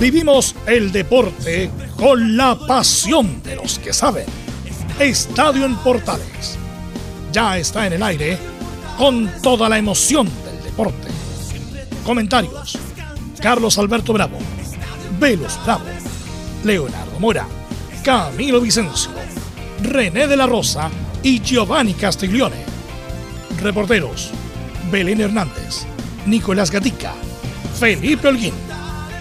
Vivimos el deporte con la pasión de los que saben. Estadio en Portales. Ya está en el aire con toda la emoción del deporte. Comentarios. Carlos Alberto Bravo. Velos Bravo. Leonardo Mora. Camilo Vicencio. René de la Rosa y Giovanni Castiglione. Reporteros. Belén Hernández. Nicolás Gatica. Felipe Holguín.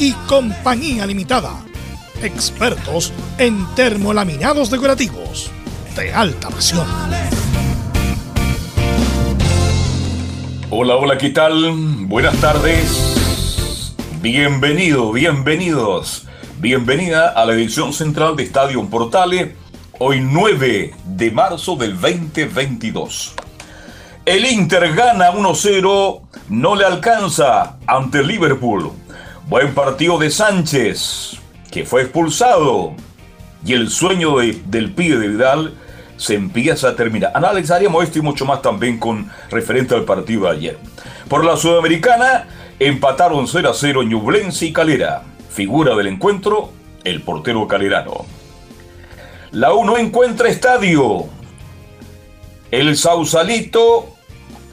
y Compañía Limitada. Expertos en termolaminados decorativos de alta presión. Hola, hola, ¿qué tal? Buenas tardes. Bienvenido, bienvenidos. Bienvenida a la edición central de Estadio Portale, hoy 9 de marzo del 2022. El Inter gana 1-0, no le alcanza ante Liverpool. Buen partido de Sánchez, que fue expulsado. Y el sueño del pibe de Vidal se empieza a terminar. Analizaremos esto y mucho más también con referente al partido de ayer. Por la Sudamericana, empataron 0 a 0 Ñublense y Calera. Figura del encuentro, el portero calerano. La U no encuentra estadio. El Sausalito,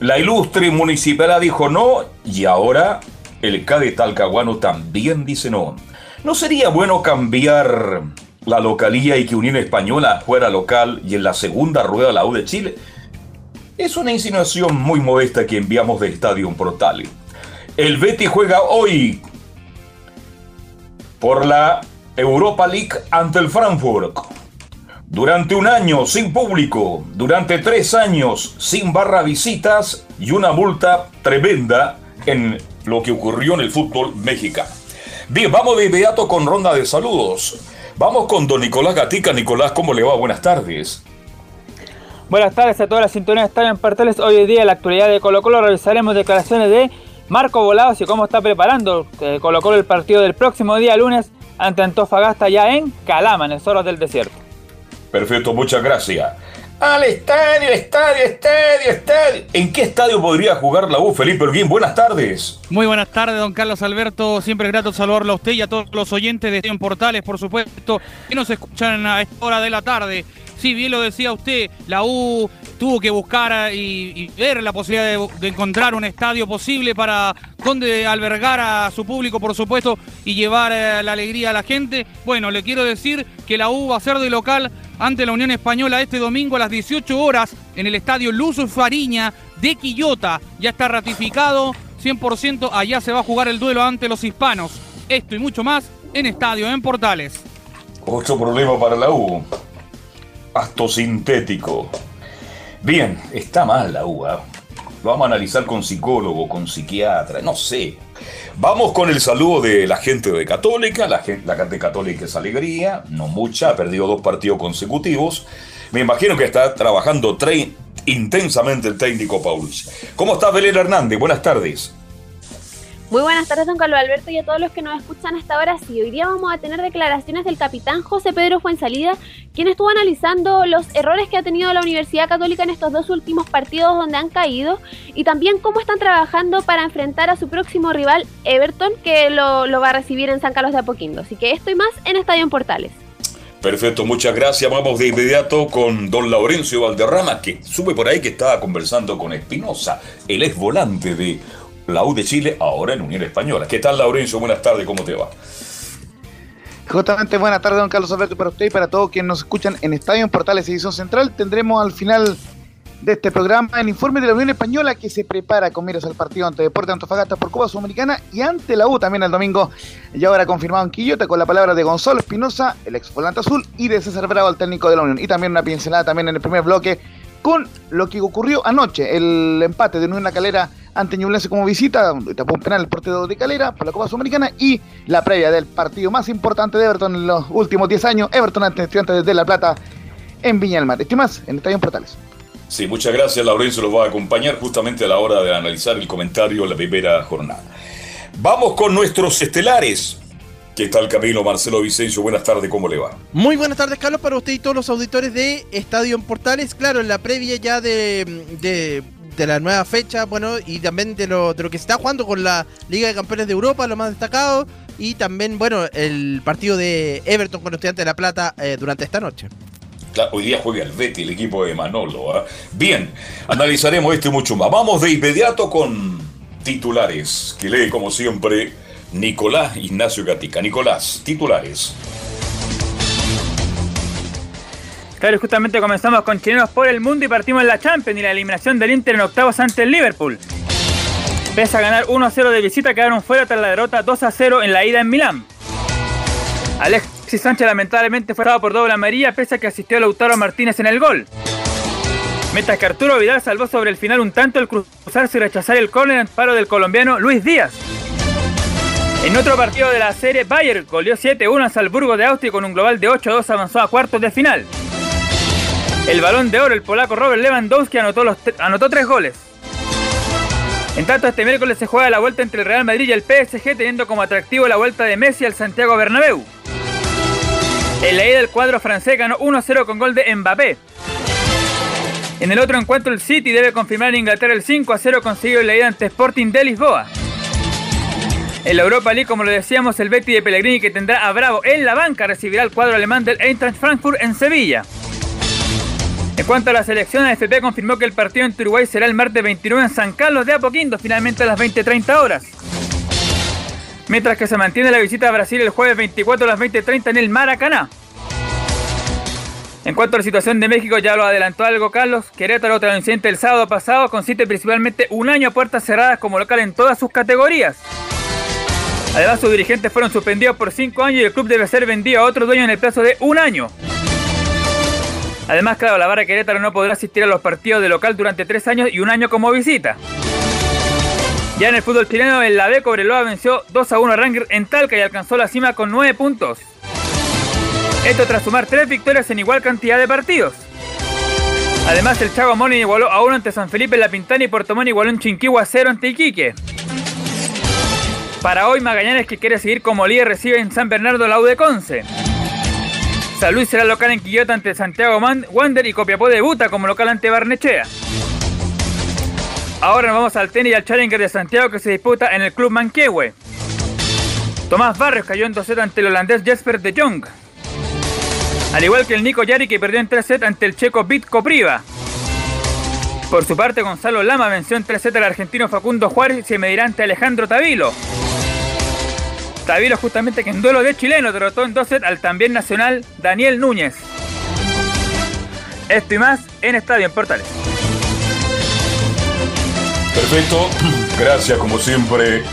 la ilustre municipalidad dijo no y ahora el CADE Talcahuano también dice no. ¿No sería bueno cambiar la localía y que Unión Española fuera local y en la segunda rueda la U de Chile? Es una insinuación muy modesta que enviamos de Estadio Portal. El Betty juega hoy por la Europa League ante el Frankfurt. Durante un año sin público, durante tres años sin barra visitas y una multa tremenda en lo que ocurrió en el fútbol mexicano. Bien, vamos de inmediato con ronda de saludos. Vamos con don Nicolás Gatica. Nicolás, ¿cómo le va? Buenas tardes. Buenas tardes a todas las sintonías Estadio en Parteles. Hoy en día, en la actualidad de Colo Colo, realizaremos declaraciones de Marco Volados y cómo está preparando eh, Colo Colo el partido del próximo día lunes ante Antofagasta ya en Calama, en el Zorro del Desierto. Perfecto, muchas gracias. Al estadio, estadio, estadio, estadio. ¿En qué estadio podría jugar la U, Felipe Urguín? Buenas tardes. Muy buenas tardes, don Carlos Alberto. Siempre es grato saludarlo a usted y a todos los oyentes de Estadio Portales, por supuesto, que nos escuchan a esta hora de la tarde. Sí, bien lo decía usted, la U tuvo que buscar y, ver la posibilidad de, encontrar un estadio posible para donde albergar a su público, por supuesto, y llevar eh, la alegría a la gente. Bueno, le quiero decir que la U va a ser de local ante la Unión Española este domingo a las 18 horas en el estadio Luz Fariña de Quillota. Ya está ratificado 100%, allá se va a jugar el duelo ante los hispanos. Esto y mucho más en Estadio en Portales. Otro problema para la U. Pasto sintético. Bien, está mal la U. ¿ah? Vamos a analizar con psicólogo, con psiquiatra, no sé. Vamos con el saludo de la gente de Católica. La gente, de Católica es alegría, no mucha, ha perdido dos partidos consecutivos. Me imagino que está trabajando intensamente el técnico Paulus. ¿Cómo está Belén Hernández? Buenas tardes. Muy buenas tardes, don Carlos Alberto, y a todos los que nos escuchan hasta ahora. Sí, hoy día vamos a tener declaraciones del capitán José Pedro Fuensalida, quien estuvo analizando los errores que ha tenido la Universidad Católica en estos dos últimos partidos donde han caído y también cómo están trabajando para enfrentar a su próximo rival, Everton, que lo, va a recibir en San Carlos de Apoquindo. Así que esto y más en Estadio en Portales. Perfecto, muchas gracias. Vamos de inmediato con don Laurencio Valderrama, que sube por ahí que estaba conversando con Espinosa, el ex volante de la U de Chile, ahora en Unión Española. ¿Qué tal, Laurencio? Buenas tardes, ¿cómo te va? Justamente buenas tardes, don Carlos Alberto, para usted y para todos quienes nos escuchan en Estadio en Portales Edición Central. Tendremos al final de este programa el informe de la Unión Española que se prepara con miras al partido ante Deporte Antofagasta por Cuba Sudamericana y ante la U también el domingo. Y ahora confirmado en Quillota con la palabra de Gonzalo Espinosa, el ex volante azul, y de César Bravo, el técnico de la Unión. Y también una pincelada también en el primer bloque con lo que ocurrió anoche, el empate de Unión La Calera ante Ñublense como visita, tapó un penal el portero de Calera por la Copa Sudamericana y la previa del partido más importante de Everton en los últimos 10 años, Everton ante Estudiantes de La Plata en Viña del Mar. Estoy más en Estadio Portales. Sí, muchas gracias. Laurencio los va a acompañar justamente a la hora de analizar el comentario de la primera jornada. Vamos con nuestros estelares. ¿Qué tal Camilo Marcelo Vicencio? Buenas tardes, ¿cómo le va? Muy buenas tardes, Carlos, para usted y todos los auditores de Estadio en Portales. Claro, en la previa ya de, de, de la nueva fecha, bueno, y también de lo, de lo que se está jugando con la Liga de Campeones de Europa, lo más destacado, y también, bueno, el partido de Everton con los Estudiantes de La Plata eh, durante esta noche. Hoy día juega el Betty, el equipo de Manolo. ¿ah? Bien, analizaremos esto y mucho más. Vamos de inmediato con titulares, que lee como siempre Nicolás Ignacio Gatica. Nicolás, titulares. Claro, justamente comenzamos con chilenos por el mundo y partimos en la Champions y la eliminación del Inter en octavos ante el Liverpool. Pese a ganar 1-0 de visita, quedaron fuera tras la derrota 2-0 en la ida en Milán. Alexis Sánchez lamentablemente fue dado por doble amarilla pese a que asistió a Lautaro Martínez en el gol. Mientras que Arturo Vidal salvó sobre el final un tanto al cruzarse y rechazar el córner en paro del colombiano Luis Díaz. En otro partido de la serie, Bayern goleó 7-1 a Salzburgo de Austria y con un global de 8-2 avanzó a cuartos de final. El balón de oro, el polaco Robert Lewandowski anotó, los anotó tres goles. En tanto, este miércoles se juega la vuelta entre el Real Madrid y el PSG, teniendo como atractivo la vuelta de Messi al Santiago Bernabéu. En la ida del cuadro francés ganó 1-0 con gol de Mbappé. En el otro encuentro, el City debe confirmar en Inglaterra el 5-0 conseguido en la ida ante Sporting de Lisboa. En la Europa League, como lo decíamos, el Betty de Pellegrini que tendrá a Bravo en la banca recibirá el cuadro alemán del Eintracht Frankfurt en Sevilla. En cuanto a la selección, la confirmó que el partido en Uruguay será el martes 29 en San Carlos de Apoquindo, finalmente a las 20.30 horas. Mientras que se mantiene la visita a Brasil el jueves 24 a las 20.30 en el Maracaná. En cuanto a la situación de México, ya lo adelantó algo Carlos. Querétaro tras el incidente el sábado pasado consiste principalmente un año a puertas cerradas como local en todas sus categorías. Además, sus dirigentes fueron suspendidos por cinco años y el club debe ser vendido a otro dueño en el plazo de un año. Además, claro, la Barra Querétaro no podrá asistir a los partidos de local durante tres años y un año como visita. Ya en el fútbol chileno, el la B Cobreloa venció 2 a 1 a Ranger en Talca y alcanzó la cima con 9 puntos. Esto tras sumar tres victorias en igual cantidad de partidos. Además, el Chago Moni igualó a 1 ante San Felipe La Pintana y Puerto Montt igualó en Chinquihua a 0 ante Iquique. Para hoy, Magallanes, que quiere seguir como líder, recibe en San Bernardo la de Conce. San Luis será local en Quillota ante Santiago Wander y Copiapó debuta como local ante Barnechea. Ahora nos vamos al tenis y al Challenger de Santiago que se disputa en el Club Manquehue. Tomás Barrios cayó en 2 sets ante el holandés Jesper de Jong. Al igual que el Nico Yari que perdió en 3 sets ante el checo Bitko Priva. Por su parte, Gonzalo Lama venció en 3 sets al argentino Facundo Juárez y se medirá ante Alejandro Tavilo. Tavilo justamente que en duelo de chileno derrotó en 2 sets al también nacional Daniel Núñez. Esto y más en Estadio en Portales. Perfecto, gracias como siempre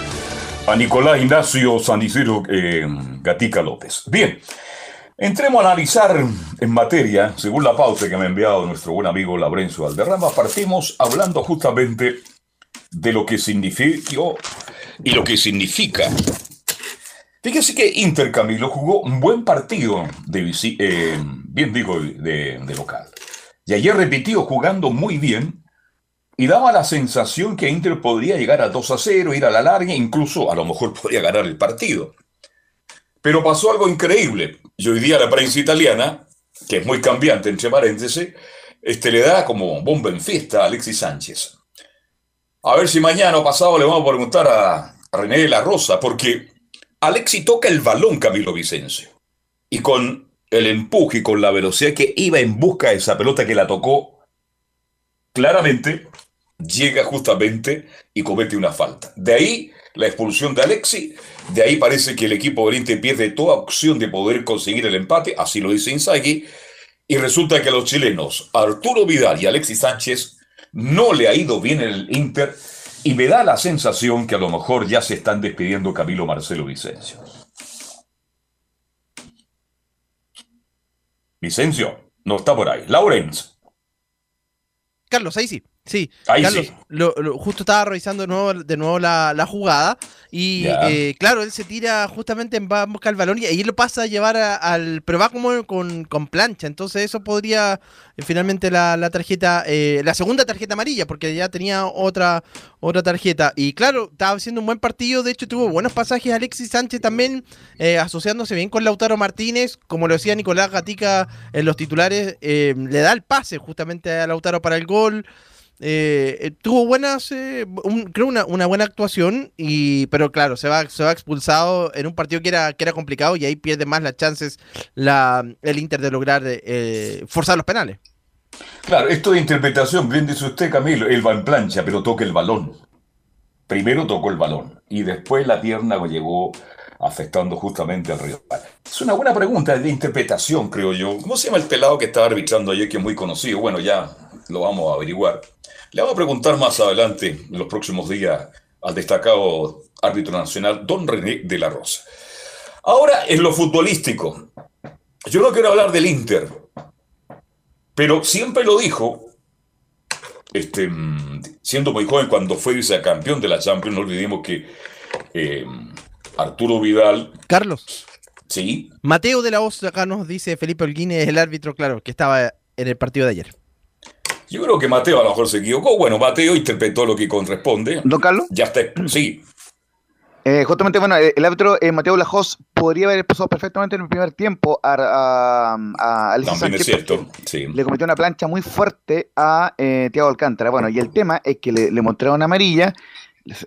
a Nicolás Ignacio San eh, Gatica López. Bien, entremos a analizar en materia, según la pauta que me ha enviado nuestro buen amigo Laurencio Valderrama, partimos hablando justamente de lo que significó y lo que significa Fíjese que Inter Camilo jugó un buen partido de eh, bien digo, de, local. Y ayer repitió jugando muy bien y daba la sensación que Inter podría llegar a 2 a 0, ir a la larga, incluso a lo mejor podría ganar el partido. Pero pasó algo increíble. Y hoy día la prensa italiana, que es muy cambiante entre paréntesis, este, le da como bomba en fiesta a Alexis Sánchez. A ver si mañana o pasado le vamos a preguntar a René de la Rosa, porque Alexi toca el balón, Camilo Vicencio. Y con el empuje y con la velocidad que iba en busca de esa pelota que la tocó, claramente llega justamente y comete una falta. De ahí la expulsión de Alexi, de ahí parece que el equipo del Inter pierde toda opción de poder conseguir el empate, así lo dice Inzaghi, y resulta que a los chilenos Arturo Vidal y Alexis Sánchez no le ha ido bien el Inter y me da la sensación que a lo mejor ya se están despidiendo Camilo Marcelo Vicencio. Vicencio, no está por ahí. Lawrence. Carlos, ahí sí. Sí, Ahí Carlos, sí. lo- lo- justo estaba revisando de nuevo, de nuevo la, la jugada y eh, claro, él se tira justamente en va a buscar el balón y ahí lo pasa a llevar a- al... pero va como con, con plancha, entonces eso podría eh, finalmente la, la tarjeta, eh, la segunda tarjeta amarilla, porque ya tenía otra, otra tarjeta y claro, estaba haciendo un buen partido, de hecho tuvo buenos pasajes Alexis Sánchez también, eh, asociándose bien con Lautaro Martínez, como lo decía Nicolás Gatica en los titulares, eh, le da el pase justamente a Lautaro para el gol. Eh, eh, tuvo buenas, eh, un- creo una, una buena actuación, y, pero claro, se va, se va expulsado en un partido que era, que era complicado y ahí pierde más las chances la, el Inter de lograr eh, forzar los penales. Claro, esto de interpretación, bien dice usted, Camilo, él va en plancha, pero toca el balón. Primero tocó el balón y después la pierna llegó afectando justamente al rival. Es una buena pregunta de interpretación, creo yo. ¿Cómo se llama el pelado que estaba arbitrando ayer, que es muy conocido? Bueno, ya lo vamos a averiguar. Le vamos a preguntar más adelante, en los próximos días, al destacado árbitro nacional, don René de la Rosa. Ahora, en lo futbolístico, yo no quiero hablar del Inter, pero siempre lo dijo, este, siendo muy joven cuando fue vicecampeón de la Champions, no olvidemos que eh, Arturo Vidal, Carlos, sí, Mateo de la Hoz acá nos dice Felipe Holguín es el árbitro, claro, que estaba en el partido de ayer. Yo creo que Mateo a lo mejor se equivocó. Bueno, Mateo interpretó lo que corresponde. Don Carlos. Ya está, sí, Eh, justamente, bueno, eh, el árbitro eh, Mateo Lajos podría haber expulsado perfectamente en el primer tiempo a, a, a Alexis también es Sánchez cierto. porque Sí. Le cometió una plancha muy fuerte a eh, Thiago Alcántara. Bueno, y el tema es que le, le mostraron amarilla,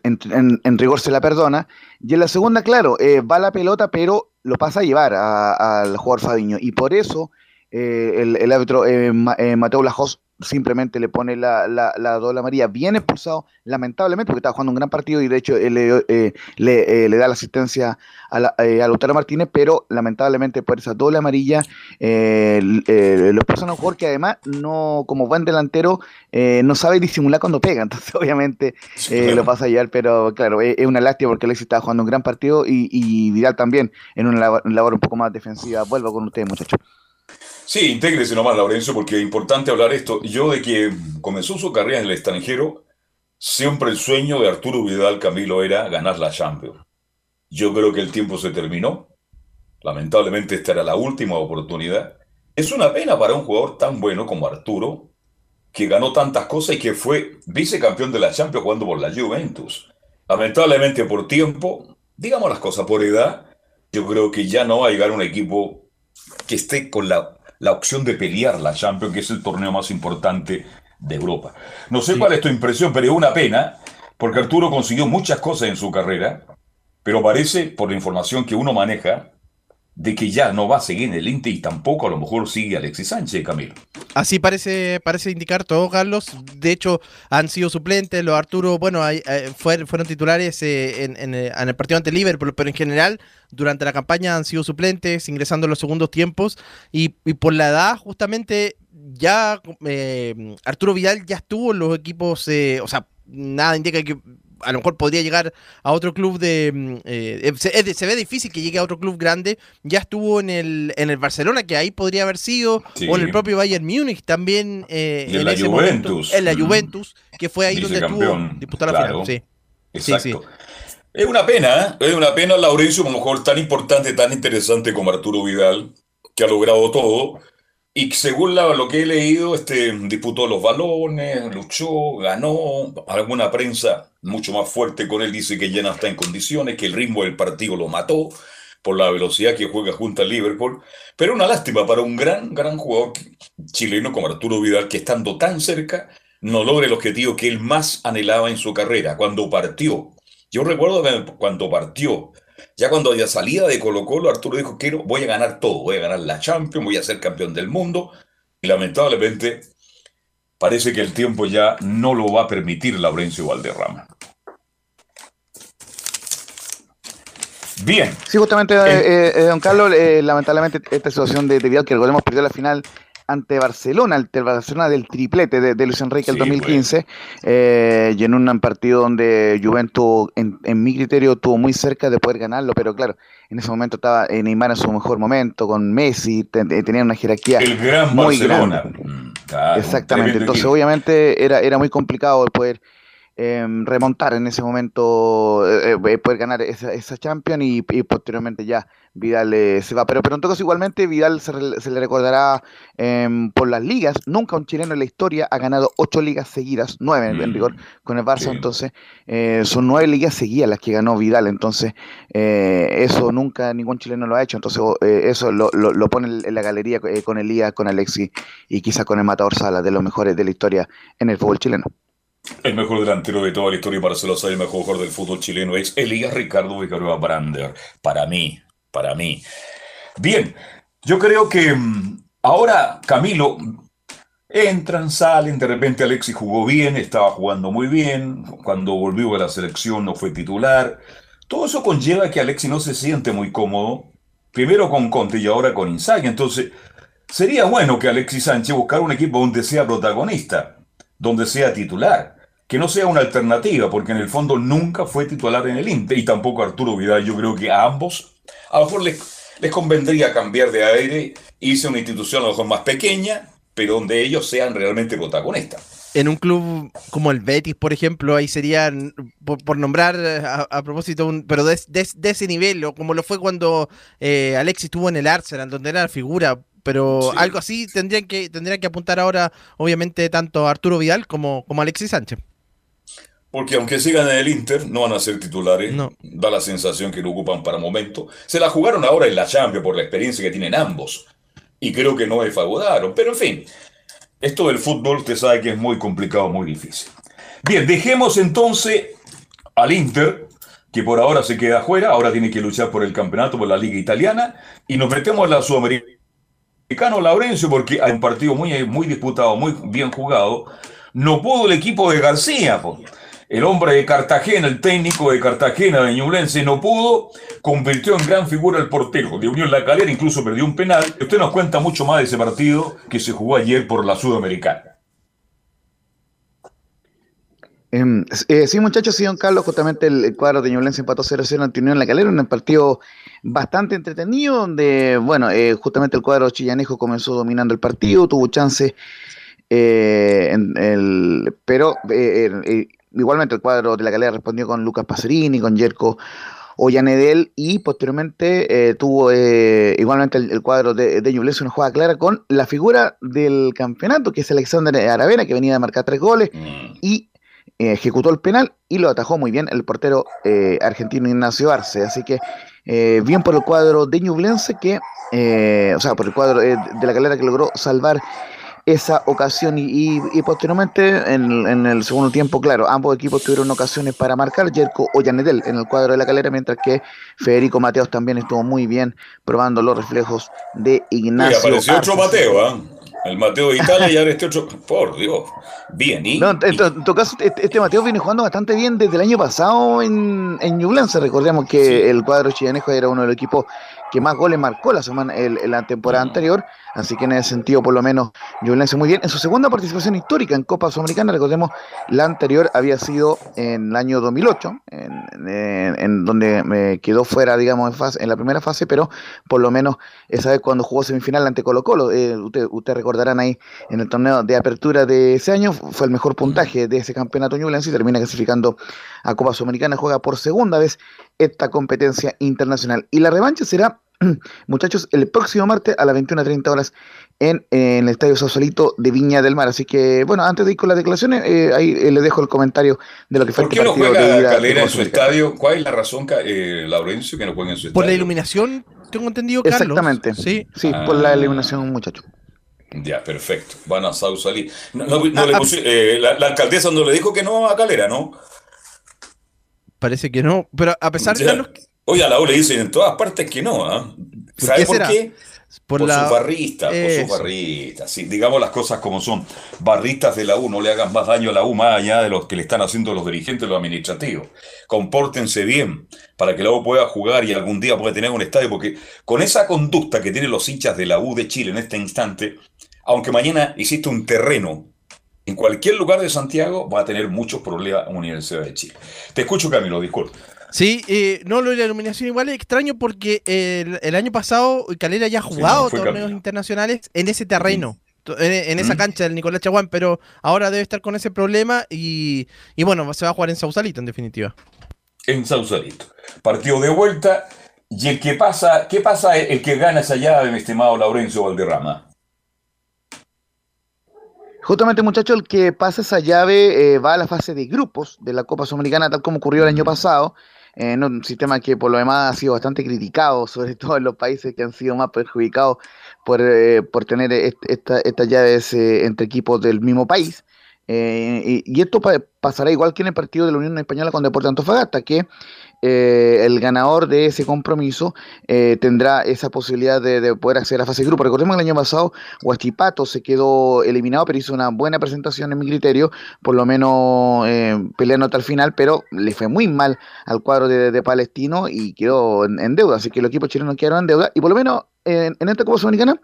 en, en- en rigor se la perdona, y en la segunda, claro, va la pelota, pero lo pasa a llevar al jugador Fabiño, y por eso el, el árbitro Ma- Mateo Lajos simplemente le pone la, la, la doble amarilla, bien expulsado, lamentablemente, porque estaba jugando un gran partido y de hecho él le, eh, le, eh, le da la asistencia a, la, eh, a Lautaro Martínez, pero lamentablemente por esa doble amarilla eh, eh, lo expulsan a un jugador que además no, como buen delantero, eh, no sabe disimular cuando pega, entonces obviamente eh, lo pasa a llevar, pero claro, es, es una lástima porque Alexis estaba jugando un gran partido y, y Vidal también en una labor, labor un poco más defensiva. Vuelvo con ustedes, muchachos. Sí, intégrese nomás, Laurencio, porque es importante hablar esto. Yo, de que comenzó su carrera en el extranjero, siempre el sueño de Arturo Vidal Camilo era ganar la Champions. Yo creo que el tiempo se terminó. Lamentablemente, esta era la última oportunidad. Es una pena para un jugador tan bueno como Arturo, que ganó tantas cosas y que fue vicecampeón de la Champions jugando por la Juventus. Lamentablemente, por tiempo, digamos las cosas, por edad, yo creo que ya no va a llegar un equipo que esté con la, la opción de pelear la Champions, que es el torneo más importante de Europa. No sé cuál es tu impresión, pero es una pena, porque Arturo consiguió muchas cosas en su carrera, pero parece, por la información que uno maneja, de que ya no va a seguir en el Inter y tampoco a lo mejor sigue Alexis Sánchez, Camilo. Así parece, parece indicar todo, Carlos. De hecho, han sido suplentes. Los Arturo, bueno, eh, fuer- fueron titulares eh, eh, en el partido ante Liverpool, pero en general, durante la campaña han sido suplentes, ingresando en los segundos tiempos. Y, por la edad, justamente, ya Arturo Vidal ya estuvo en los equipos, o sea, nada indica que a lo mejor podría llegar a otro club de... mm, eh, se, es- se ve difícil que llegue a otro club grande. Ya estuvo en el, en el Barcelona, que ahí podría haber sido, Sí. o en el propio Bayern Múnich también. eh, Y en la ese Juventus. en la. Juventus, que fue ahí donde estuvo Vicecampeón, disputó la claro. final. Sí. Exacto. Es una pena, ¿eh? es una pena, Laurencio, a lo mejor tan importante, tan interesante como Arturo Vidal, que ha logrado todo, y según lo que he leído, este, disputó los balones, luchó, ganó, alguna prensa mucho más fuerte con él dice que ya no está en condiciones, que el ritmo del partido lo mató por la velocidad que juega junto al Liverpool, pero una lástima para un gran, gran jugador chileno como Arturo Vidal, que estando tan cerca, no logra el objetivo que él más anhelaba en su carrera, cuando partió. Yo recuerdo cuando partió, ya cuando ya salía de Colo Colo, Arturo dijo, quiero, voy a ganar todo, voy a ganar la Champions, voy a ser campeón del mundo, y lamentablemente parece que el tiempo ya no lo va a permitir Laurencio Valderrama. Bien, Sí, justamente, eh, eh, don Carlos, eh, lamentablemente esta situación de, de Vidal, que recordemos perdió la final ante Barcelona, ante Barcelona del triplete de, Luis Enrique el Sí, 2015, eh, y en un partido donde Juventus, en, en mi criterio, estuvo muy cerca de poder ganarlo, pero claro, en ese momento estaba eh, Neymar en su mejor momento, con Messi, ten- eh, tenía una jerarquía El gran muy Barcelona. grande. Mm, claro, Exactamente, entonces equipo. obviamente era, era muy complicado el poder eh, remontar en ese momento, eh, eh, poder ganar esa, esa Champions y, y posteriormente ya Vidal eh, se va. Pero, pero en todo caso igualmente Vidal se, le recordará em, por las ligas. Nunca un chileno en la historia ha ganado ocho ligas seguidas, nueve en, en Mm, rigor con el Barça, sí. entonces eh, son nueve ligas seguidas las que ganó Vidal, entonces eh, eso nunca ningún chileno lo ha hecho, entonces eh, eso lo, lo- lo pone en la galería eh, con Elías, con Alexis y quizás con el Matador Sala, de los mejores de la historia en el fútbol chileno. El mejor delantero de toda la historia para ser el mejor jugador del fútbol chileno es Elías Ricardo Vicaroa Brander. Para mí, para mí. Bien, yo creo que mm, ahora Camilo entran, salen, de repente Alexis jugó bien, estaba jugando muy bien, cuando volvió a la selección no fue titular. Todo eso conlleva que Alexis no se siente muy cómodo, primero con Conte y ahora con Inzaghi. Entonces, sería bueno que Alexis Sánchez buscara un equipo donde sea protagonista, donde sea titular, que no sea una alternativa, porque en el fondo nunca fue titular en el Inter y tampoco Arturo Vidal. Yo creo que a ambos a lo mejor les, les convendría cambiar de aire, irse a una institución a lo mejor más pequeña, pero donde ellos sean realmente protagonistas. En un club como el Betis, por ejemplo, ahí serían, por, por nombrar eh, a, a propósito, un, pero de, de- de ese nivel, o como lo fue cuando eh, Alexis estuvo en el Arsenal, donde era la figura, pero Sí. algo así tendrían que, tendrían que apuntar ahora, obviamente, tanto Arturo Vidal como, como Alexis Sánchez. Porque aunque sigan en el Inter, no van a ser titulares. No. Da la sensación que lo ocupan para momento. Se la jugaron ahora en la Champions por la experiencia que tienen ambos. Y creo que no defraudaron. Pero en fin, esto del fútbol usted sabe que es muy complicado, muy difícil. Bien, dejemos entonces al Inter, que por ahora se queda afuera, ahora tiene que luchar por el campeonato, por la liga italiana, y nos metemos en la Sudamericana, Laurencio, porque hay un partido muy, muy disputado, muy bien jugado. No pudo el equipo de García, po. El hombre de Cartagena, el técnico de Cartagena, de Ñublense, no pudo, convirtió en gran figura el portero de Unión La Calera, incluso perdió un penal. Usted nos cuenta mucho más de ese partido que se jugó ayer por la Sudamericana. Em, eh, sí, muchachos, sí, don Carlos, justamente el, cuadro de Ñublense empató 0-0 ante Unión La Calera, un partido bastante entretenido, donde, bueno, eh, justamente el cuadro chillanejo comenzó dominando el partido, tuvo chance, eh, pero igualmente el cuadro de La Calera respondió con Lucas Pacerini, con Yerko Ollanedel y posteriormente eh, tuvo eh, igualmente el, el cuadro de, de Ñublense una jugada clara con la figura del campeonato, que es Alexander Aravena, que venía de marcar tres goles Mm. y eh, ejecutó el penal y lo atajó muy bien el portero eh, argentino Ignacio Arce. Así que eh, bien por el cuadro de Ñublense que, eh, o sea, por el cuadro de la calera que logró salvar esa ocasión y, y- y posteriormente en, en el segundo tiempo, claro, ambos equipos tuvieron ocasiones para marcar, Jerko Ollanedel en el cuadro de la calera, mientras que Federico Mateos también estuvo muy bien probando los reflejos de Y Ignacio apareció otro. Mateo, ¿ah? El Mateo de Italia y ahora este otro. Por Dios. Bien, y. No, en, en to- en todo caso, este, este Mateo viene jugando bastante bien desde el año pasado en, en Ñublense. Recordemos que Sí. el cuadro chilenejo era uno de los equipos que más goles marcó la semana el- en la temporada anterior. Así que en ese sentido, por lo menos, Ñublense muy bien. En su segunda participación histórica en Copa Sudamericana, recordemos, la anterior había sido en el año 2008, en, en- en donde me quedó fuera, digamos, en, fase, en la primera fase, pero por lo menos esa vez cuando jugó semifinal ante Colo Colo, eh, ustedes usted recordarán ahí en el torneo de apertura de ese año, fue el mejor puntaje de ese campeonato Ñublense y termina clasificando a Copa Sudamericana, juega por segunda vez esta competencia internacional. Y la revancha será, muchachos, el próximo martes a las 21.30 horas en, en el Estadio Sausalito de Viña del Mar. Así que, bueno, antes de ir con las declaraciones, eh, ahí eh, les dejo el comentario de lo que fue ¿Por este qué no partido de juega de Calera en su estadio? ¿Cuál es la razón, eh, Laurencio, que no juega en su estadio? Por la iluminación, tengo entendido, Carlos. Exactamente. Sí. Sí, por la Ah. eliminación, muchachos. Ya, perfecto. Van a Sausalito. No, no- no Ah, le ah. pusi- eh, la, la alcaldesa no le dijo que no a Calera, ¿no? Parece que no. Pero a pesar, Ya. Carlos, Oye, a la U le dicen en todas partes que no, ¿ah? ¿Sabe qué por será? qué? por, Por, la. sus barristas, por sus barristas. Sí, digamos las cosas como son. Barristas de la U, no le hagan más daño a la U más allá de los que le están haciendo los dirigentes, los administrativos. Compórtense bien para que la U pueda jugar y algún día pueda tener un estadio, porque con esa conducta que tienen los hinchas de la U de Chile en este instante, aunque mañana hiciste un terreno en cualquier lugar de Santiago, va a tener muchos problemas en la Universidad de Chile. Te escucho, Camilo, disculpe. Sí, eh, no, lo de la iluminación igual es extraño porque el, el año pasado Calera ya ha jugado torneos internacionales en ese terreno, en, en esa Mm. cancha del Nicolás Chaguán, pero ahora debe estar con ese problema y, y bueno, se va a jugar en Sausalito en definitiva. En Sausalito. Partido de vuelta. Y el que pasa, ¿qué pasa el que gana esa llave, mi estimado Laurencio Valderrama? Justamente, muchachos, el que pasa esa llave eh, va a la fase de grupos de la Copa Sudamericana, tal como ocurrió el año pasado, en un sistema que por lo demás ha sido bastante criticado, sobre todo en los países que han sido más perjudicados por, eh, por tener est- esta- estas llaves eh, entre equipos del mismo país. Eh, y, y esto pa- pasará igual que en el partido de la Unión Española con Deportes Antofagasta, que eh, el ganador de ese compromiso eh, tendrá esa posibilidad de, de poder acceder a la fase de grupo. Recordemos que el año pasado Huachipato se quedó eliminado, pero hizo una buena presentación en mi criterio, por lo menos eh, peleando hasta el final, pero le fue muy mal al cuadro de, Palestino y quedó en, deuda, así que los equipos chilenos quedaron en deuda, y por lo menos en, en esta Copa Sudamericana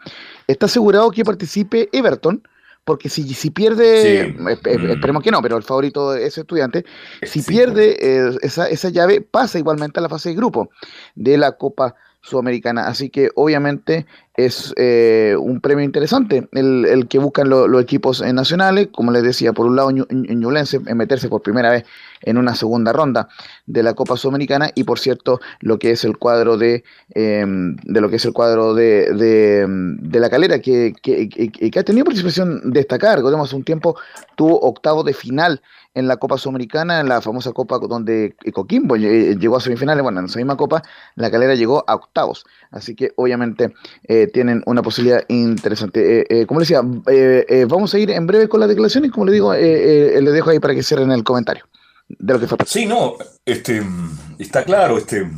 está asegurado que participe Everton, porque si, si pierde, Sí. eh, eh, Mm. esperemos que no, pero el favorito es estudiante, si Sí, pierde eh, esa, esa llave, pasa igualmente a la fase de grupo de la Copa Sudamericana. Así que obviamente es eh, un premio interesante el, el que buscan lo- los equipos eh, nacionales. Como les decía, por un lado Ñu- Ñu- Ñublense en meterse por primera vez en una segunda ronda de la Copa Sudamericana y por cierto lo que es el cuadro de, eh, de lo que es el cuadro de, de, la calera que, que, ha tenido participación destacada. Recordemos, hace un tiempo tuvo octavo de final en la Copa Sudamericana, en la famosa Copa donde Coquimbo lle- llegó a semifinales, bueno, en esa misma Copa, la calera llegó a octavos. Así que obviamente eh, tienen una posibilidad interesante. Eh, eh, como les decía, eh, eh, vamos a ir en breve con las declaraciones, como le digo, eh, eh, le dejo ahí para que cierren el comentario de lo que fue. Sí, no, este, está claro, este,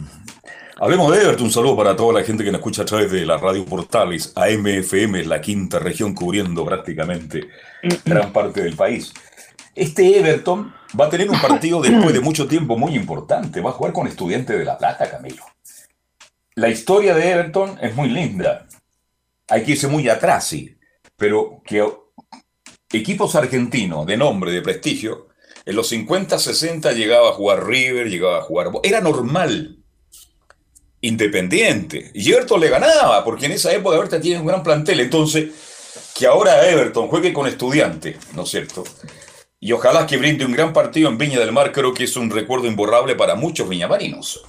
hablemos de Everton, un saludo para toda la gente que nos escucha a través de las radio portales, AMFM, la quinta región cubriendo prácticamente gran parte del país. Este Everton va a tener un partido después de mucho tiempo muy importante, va a jugar con Estudiantes de La Plata, Camilo. La historia de Everton es muy linda, hay que irse muy atrás, sí, pero que equipos argentinos de nombre, de prestigio, en los 50, 60 llegaba a jugar River, llegaba a jugar... Era normal. Independiente. Y Everton le ganaba, porque en esa época Everton tiene un gran plantel. Entonces, que ahora Everton juegue con estudiante, ¿no es cierto? Y ojalá que brinde un gran partido en Viña del Mar, creo que es un recuerdo imborrable para muchos viñamarinos.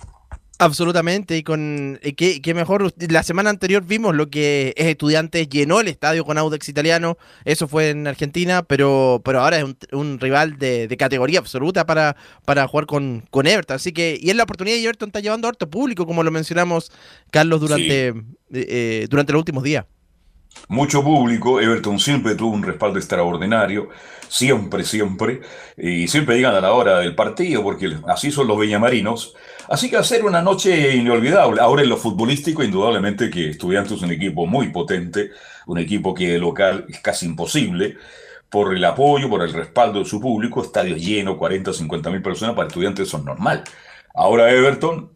Absolutamente, y con eh, qué, qué mejor. La semana anterior vimos lo que es Estudiantes, llenó el estadio con Audax italiano, eso fue en Argentina, pero, pero ahora es un, un rival de, de categoría absoluta para, para jugar con, con Everton. Así que, y es la oportunidad y Everton está llevando a harto público, como lo mencionamos, Carlos, durante, eh, eh, durante los últimos días. Mucho público, Everton siempre tuvo un respaldo extraordinario, siempre, siempre, y siempre llegan a la hora del partido, porque así son los viñamarinos. Así que va a ser una noche inolvidable. Ahora en lo futbolístico, indudablemente que Estudiantes es un equipo muy potente, un equipo que de local es casi imposible, por el apoyo, por el respaldo de su público, estadios llenos, 40, 50 mil personas, para Estudiantes son normal. Ahora Everton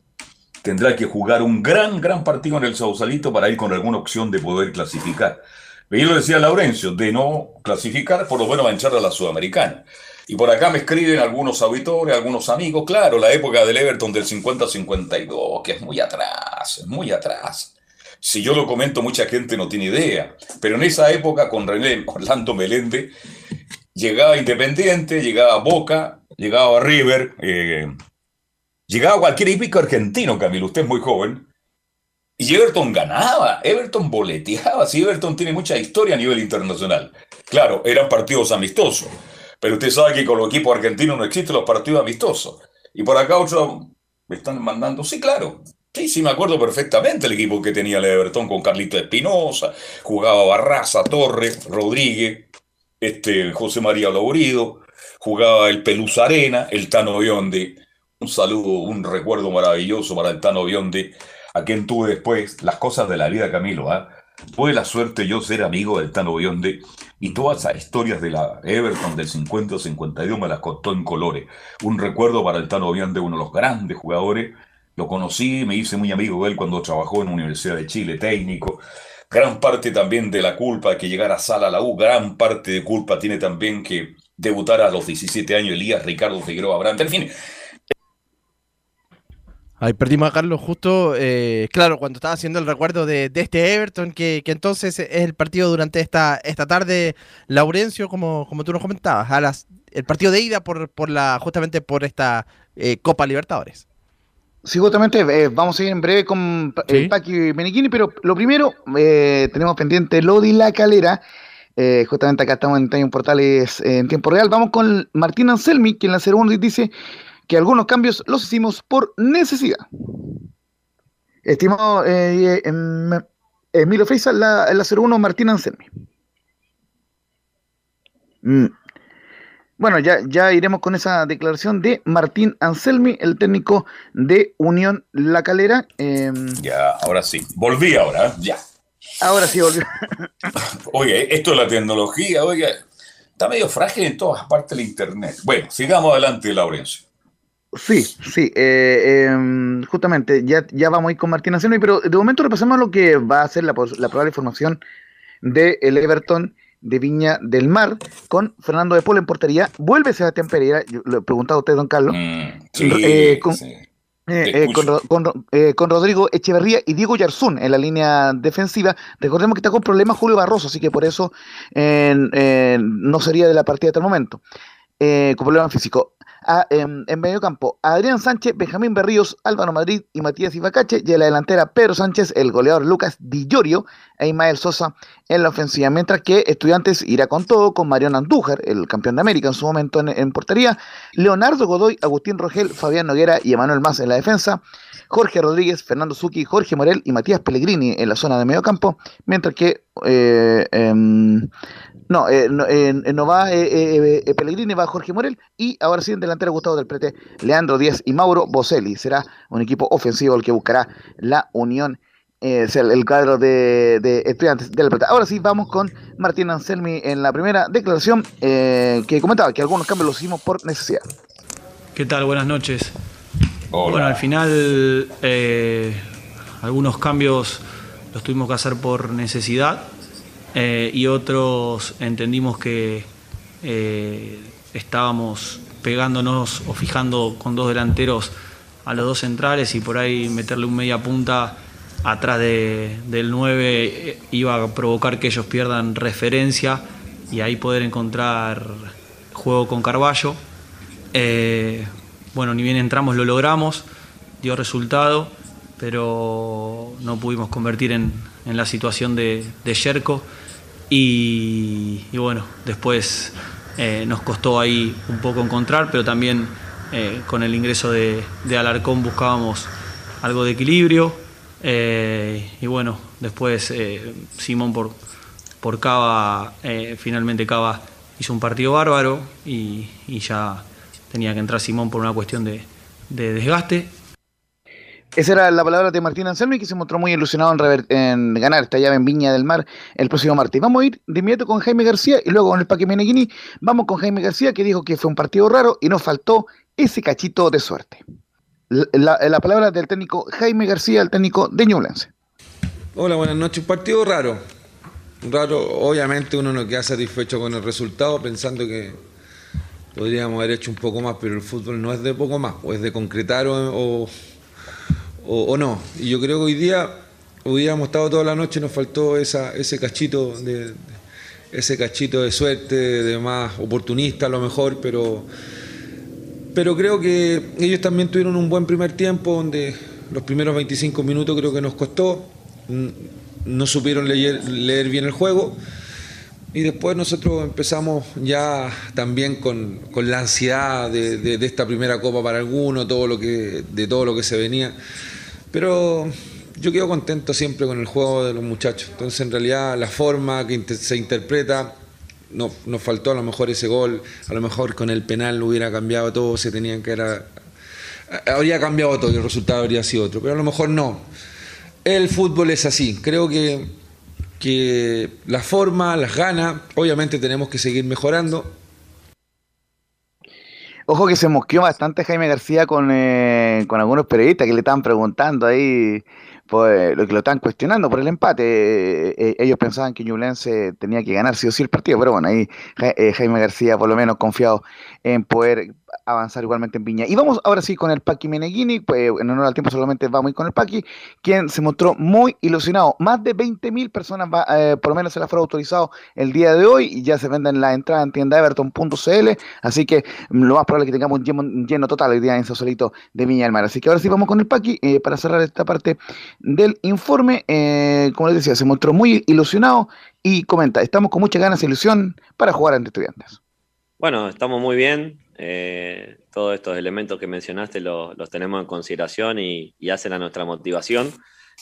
tendrá que jugar un gran, gran partido en el Sausalito para ir con alguna opción de poder clasificar. Y lo decía Laurencio, de no clasificar, por lo menos va a entrar a la Sudamericana. Y por acá me escriben algunos auditores, algunos amigos, claro, la época del Everton del 50-52, que es muy atrás, es muy atrás. Si yo lo comento, mucha gente no tiene idea. Pero en esa época, con René Orlando Meléndez, llegaba Independiente, llegaba Boca, llegaba River, eh, llegaba cualquier equipo argentino, Camilo, usted es muy joven. Y Everton ganaba, Everton boleteaba. Sí, Everton tiene mucha historia a nivel internacional. Claro, eran partidos amistosos. Pero usted sabe que con los equipos argentinos no existen los partidos amistosos. Y por acá otros me están mandando, sí, claro. Sí, sí, me acuerdo perfectamente el equipo que tenía el Everton con Carlito Espinosa, jugaba Barraza, Torres, Rodríguez, este, José María Laurido, jugaba el Pelusa Arena, el Tano Bionde. Un saludo, un recuerdo maravilloso para el Tano Bionde, a quien tuve después las cosas de la vida, Camilo. ¿ah? Tuve la suerte yo ser amigo del Tano Bionde y todas esas historias de la Everton del 50-52 me las contó en colores. Un recuerdo para el Tano Bionde, uno de los grandes jugadores. Lo conocí, me hice muy amigo de él cuando trabajó en la Universidad de Chile, técnico. gran parte también de la culpa que llegara a Sala a la U, gran parte de culpa tiene también que debutar a los 17 años Elías Ricardo Figueroa Brandt. En fin, Ahí perdimos a Carlos justo, eh, claro, cuando estaba haciendo el recuerdo de, de este Everton, que, que, entonces es el partido durante esta, esta tarde, Laurencio, como, como tú nos comentabas, a las, el partido de ida por, por la, justamente por esta eh, Copa Libertadores. Sí, justamente eh, vamos a ir en breve con ¿Sí? el Paqui Menichini, pero lo primero, eh, tenemos pendiente Lodi La Calera. Eh, justamente acá estamos en Time Portales en tiempo real. Vamos con Martín Anselmi, quien en la 01 dice que algunos cambios los hicimos por necesidad. Estimado eh, eh, Emilio Freisa, la, la 01 Martín Anselmi. Mm. Bueno, ya, ya iremos con esa declaración de Martín Anselmi, el técnico de Unión La Calera. Eh, ya, ahora sí. Volví ahora, ya. Ahora sí volvió. Oye, esto de la tecnología, oiga, está medio frágil en todas partes del Internet. Bueno, sigamos adelante, Laurencio. Sí, sí, eh, eh, justamente, ya, ya vamos a ir con Martín Anselmi, pero de momento repasamos lo que va a ser la, la probable formación del el Everton de Viña del Mar con Fernando de Polo en portería. Vuelve Sebastián Pereira, yo le he preguntado a usted, don Carlos. Mm, sí, eh, con, sí. eh, con, con, eh, con, Rodrigo Echeverría y Diego Yarzún en la línea defensiva. Recordemos que está con problemas Julio Barroso, así que por eso no sería de la partida hasta el momento. con problemas físicos. En, en, medio campo, Adrián Sánchez, Benjamín Berríos, Álvaro Madrid y Matías Ibacache, y en la delantera Pedro Sánchez, el goleador Lucas Di Llorio e Ismael Sosa en la ofensiva, mientras que Estudiantes irá con todo, con Mariano Andújar, el campeón de América en su momento en, en portería, Leonardo Godoy, Agustín Rogel, Fabián Noguera y Emanuel Más en la defensa, Jorge Rodríguez, Fernando Zucchi, Jorge Morel y Matías Pellegrini en la zona de medio campo, mientras que eh, eh, no, eh, no, no, va Pellegrini, va Jorge Morel y ahora sí en delantero Gustavo del Prete, Leandro Díaz y Mauro Boselli. Será un equipo ofensivo el que buscará la unión eh, el, el, cuadro de, de estudiantes de la plata. Ahora sí, vamos con Martín Anselmi en la primera declaración eh, que comentaba que algunos cambios los hicimos por necesidad. ¿Qué tal? Buenas noches. Hola. Bueno, al final eh, algunos cambios los tuvimos que hacer por necesidad eh, y otros entendimos que eh, estábamos pegándonos o fijando con dos delanteros a los dos centrales y por ahí meterle un media punta atrás de, del 9 iba a provocar que ellos pierdan referencia y ahí poder encontrar juego con Carballo. Eh, bueno, ni bien entramos lo logramos, dio resultado, pero no pudimos convertir en, en la situación de, de Yerko y, bueno, después eh, nos costó ahí un poco encontrar, pero también eh, con el ingreso de, de, Alarcón buscábamos algo de equilibrio eh, y bueno, después Simón por, por Cava, finalmente Cava hizo un partido bárbaro y, y ya tenía que entrar Simón por una cuestión de, de, desgaste. Esa era la palabra de Martín Anselmi, que se mostró muy ilusionado en, en, ganar esta llave en Viña del Mar el próximo martes. Vamos a ir de inmediato con Jaime García y luego con el Paque Meneghini. Vamos con Jaime García, que dijo que fue un partido raro y nos faltó ese cachito de suerte. La, la, la palabra del técnico Jaime García, el técnico de Ñublense. Hola, buenas noches. Un partido raro. Raro, obviamente uno no queda satisfecho con el resultado, pensando que podríamos haber hecho un poco más, pero el fútbol no es de poco más, o es de concretar o, o, no. Y yo creo que hoy día hubiéramos estado toda la noche, nos faltó ese cachito de, ese cachito de suerte, de más oportunista a lo mejor, pero, pero creo que ellos también tuvieron un buen primer tiempo, donde los primeros 25 minutos creo que nos costó, no supieron leer, leer bien el juego. Y después nosotros empezamos ya también con, con la ansiedad de, de, esta primera copa para algunos, todo lo que, de todo lo que se venía. Pero yo quedo contento siempre con el juego de los muchachos. Entonces en realidad la forma que se interpreta, no, nos faltó a lo mejor ese gol, a lo mejor con el penal hubiera cambiado todo, se tenían que era, habría cambiado todo y el resultado habría sido otro, pero a lo mejor no. El fútbol es así, creo que que la forma, las ganas, obviamente tenemos que seguir mejorando. Ojo que se mosqueó bastante Jaime García con, eh, con algunos periodistas que le estaban preguntando ahí pues, lo que lo están cuestionando por el empate. Eh, ellos pensaban que Ñublense tenía que ganar sí o sí el partido, pero bueno, ahí Jaime García por lo menos confiado en poder avanzar igualmente en Viña. Y vamos ahora sí con el Paqui Meneghini, pues en honor al tiempo solamente vamos a ir con el Paqui, quien se mostró muy ilusionado. Más de 20.000 personas, eh, por lo menos se la fueron autorizado el día de hoy y ya se venden la entrada en tienda everton.cl, así que lo más probable es que tengamos un lleno, total el día en Sausalito de Viña del Mar. Así que ahora sí vamos con el Paqui eh, para cerrar esta parte del informe. Eh, como les decía, se mostró muy ilusionado y comenta, estamos con muchas ganas e ilusión para jugar ante estudiantes. Bueno, estamos muy bien. Eh, todos estos elementos que mencionaste los, tenemos en consideración y, hacen a nuestra motivación.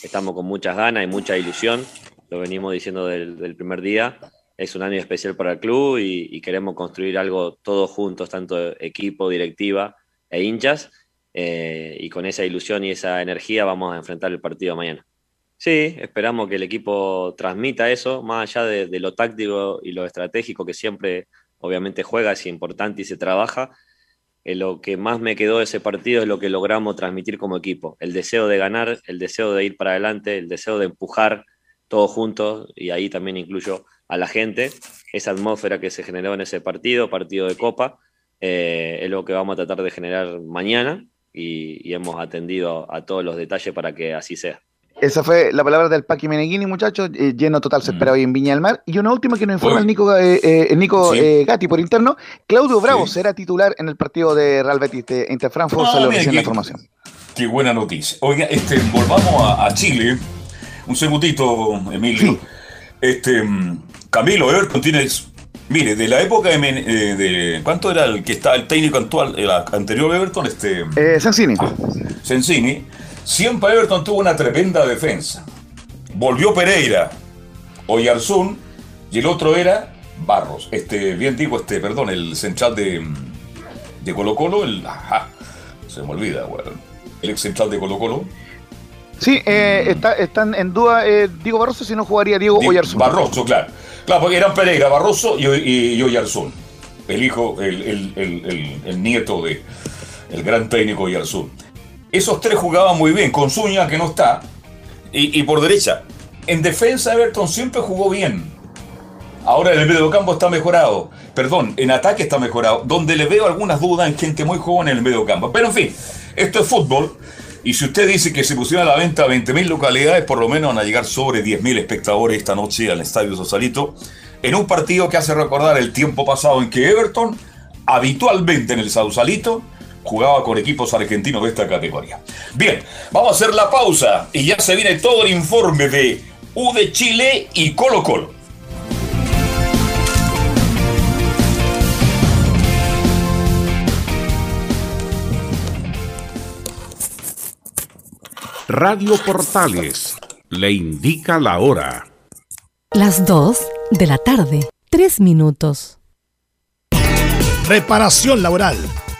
Estamos con muchas ganas y mucha ilusión. Lo venimos diciendo del, primer día. Es un año especial para el club y, queremos construir algo todos juntos, tanto equipo, directiva e hinchas. Eh, y con esa ilusión y esa energía vamos a enfrentar el partido mañana. Sí, esperamos que el equipo transmita eso, más allá de lo táctico y lo estratégico que siempre obviamente juega, es importante y se trabaja. Eh, lo que más me quedó de ese partido es lo que logramos transmitir como equipo. El deseo de ganar, el deseo de ir para adelante, el deseo de empujar todos juntos, y ahí también incluyo a la gente. Esa atmósfera que se generó en ese partido, partido de Copa, eh, es lo que vamos a tratar de generar mañana y, y hemos atendido a todos los detalles para que así sea. Esa fue la palabra del Paqui Meneghini, muchachos. Eh, lleno total se espera hoy en Viña del Mar. Y una última que nos informa el Nico, eh, eh, el Nico sí. Gatti por interno. Claudio Bravo sí. será titular en el partido de Real Betis de Inter Frankfurt. Ah, recién la información. Qué buena noticia. Oiga, este, volvamos a, a Chile. Un segundito, Emilio. Sí. Este, Camilo Everton tiene. Mire, de la época de, de, ¿Cuánto era el que está el técnico actual, el anterior Everton? Este, eh, Sensini. Sensini Siempre Everton tuvo una tremenda defensa. Volvió Pereira, Oyarzún, y el otro era Barros. Este, bien digo, este, perdón, el central de, de Colo Colo, el. Ajá, se me olvida, bueno, el ex central de Colo Colo. Sí, eh, está, están en duda eh, Diego Barroso si no jugaría Diego Di Oyarzún. Barroso, claro. Claro, porque eran Pereira, Barroso y, y, y Oyarzún. El hijo, el, el, el, el, nieto de el gran técnico Oyarzún. Esos tres jugaban muy bien, con Zúñiga que no está, y, por derecha. En defensa Everton siempre jugó bien. Ahora en el medio campo está mejorado. Perdón, en ataque está mejorado. Donde le veo algunas dudas en gente muy joven en el medio campo. Pero en fin, esto es fútbol. Y si usted dice que se pusieron a la venta 20.000 localidades, por lo menos van a llegar sobre 10.000 espectadores esta noche al Estadio Sosalito. En un partido que hace recordar el tiempo pasado en que Everton, habitualmente en el Sausalito, jugaba con equipos argentinos de esta categoría. Bien, vamos a hacer la pausa y ya se viene todo el informe de U de Chile y Colo Colo. Radio Portales le indica la hora. Las 2 de la tarde, 3 minutos. Reparación laboral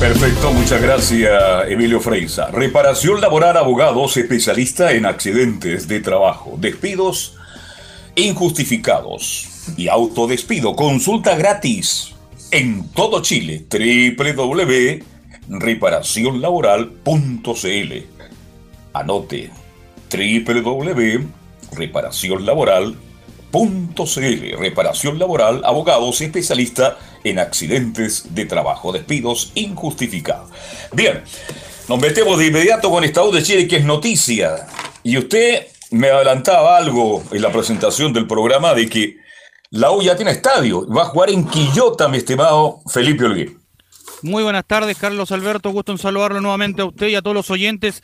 Perfecto, muchas gracias Emilio Freisa. Reparación laboral abogados especialista en accidentes de trabajo, despidos injustificados y autodespido. Consulta gratis en todo Chile. www.reparacionlaboral.cl Anote www.reparacionlaboral.cl Reparación laboral, abogados especialista en accidentes de trabajo, despidos injustificados. Bien, nos metemos de inmediato con Estado de Chile, que es noticia. Y usted me adelantaba algo en la presentación del programa de que la U ya tiene estadio. Va a jugar en Quillota, mi estimado Felipe Olguín. Muy buenas tardes, Carlos Alberto. Gusto en saludarlo nuevamente a usted y a todos los oyentes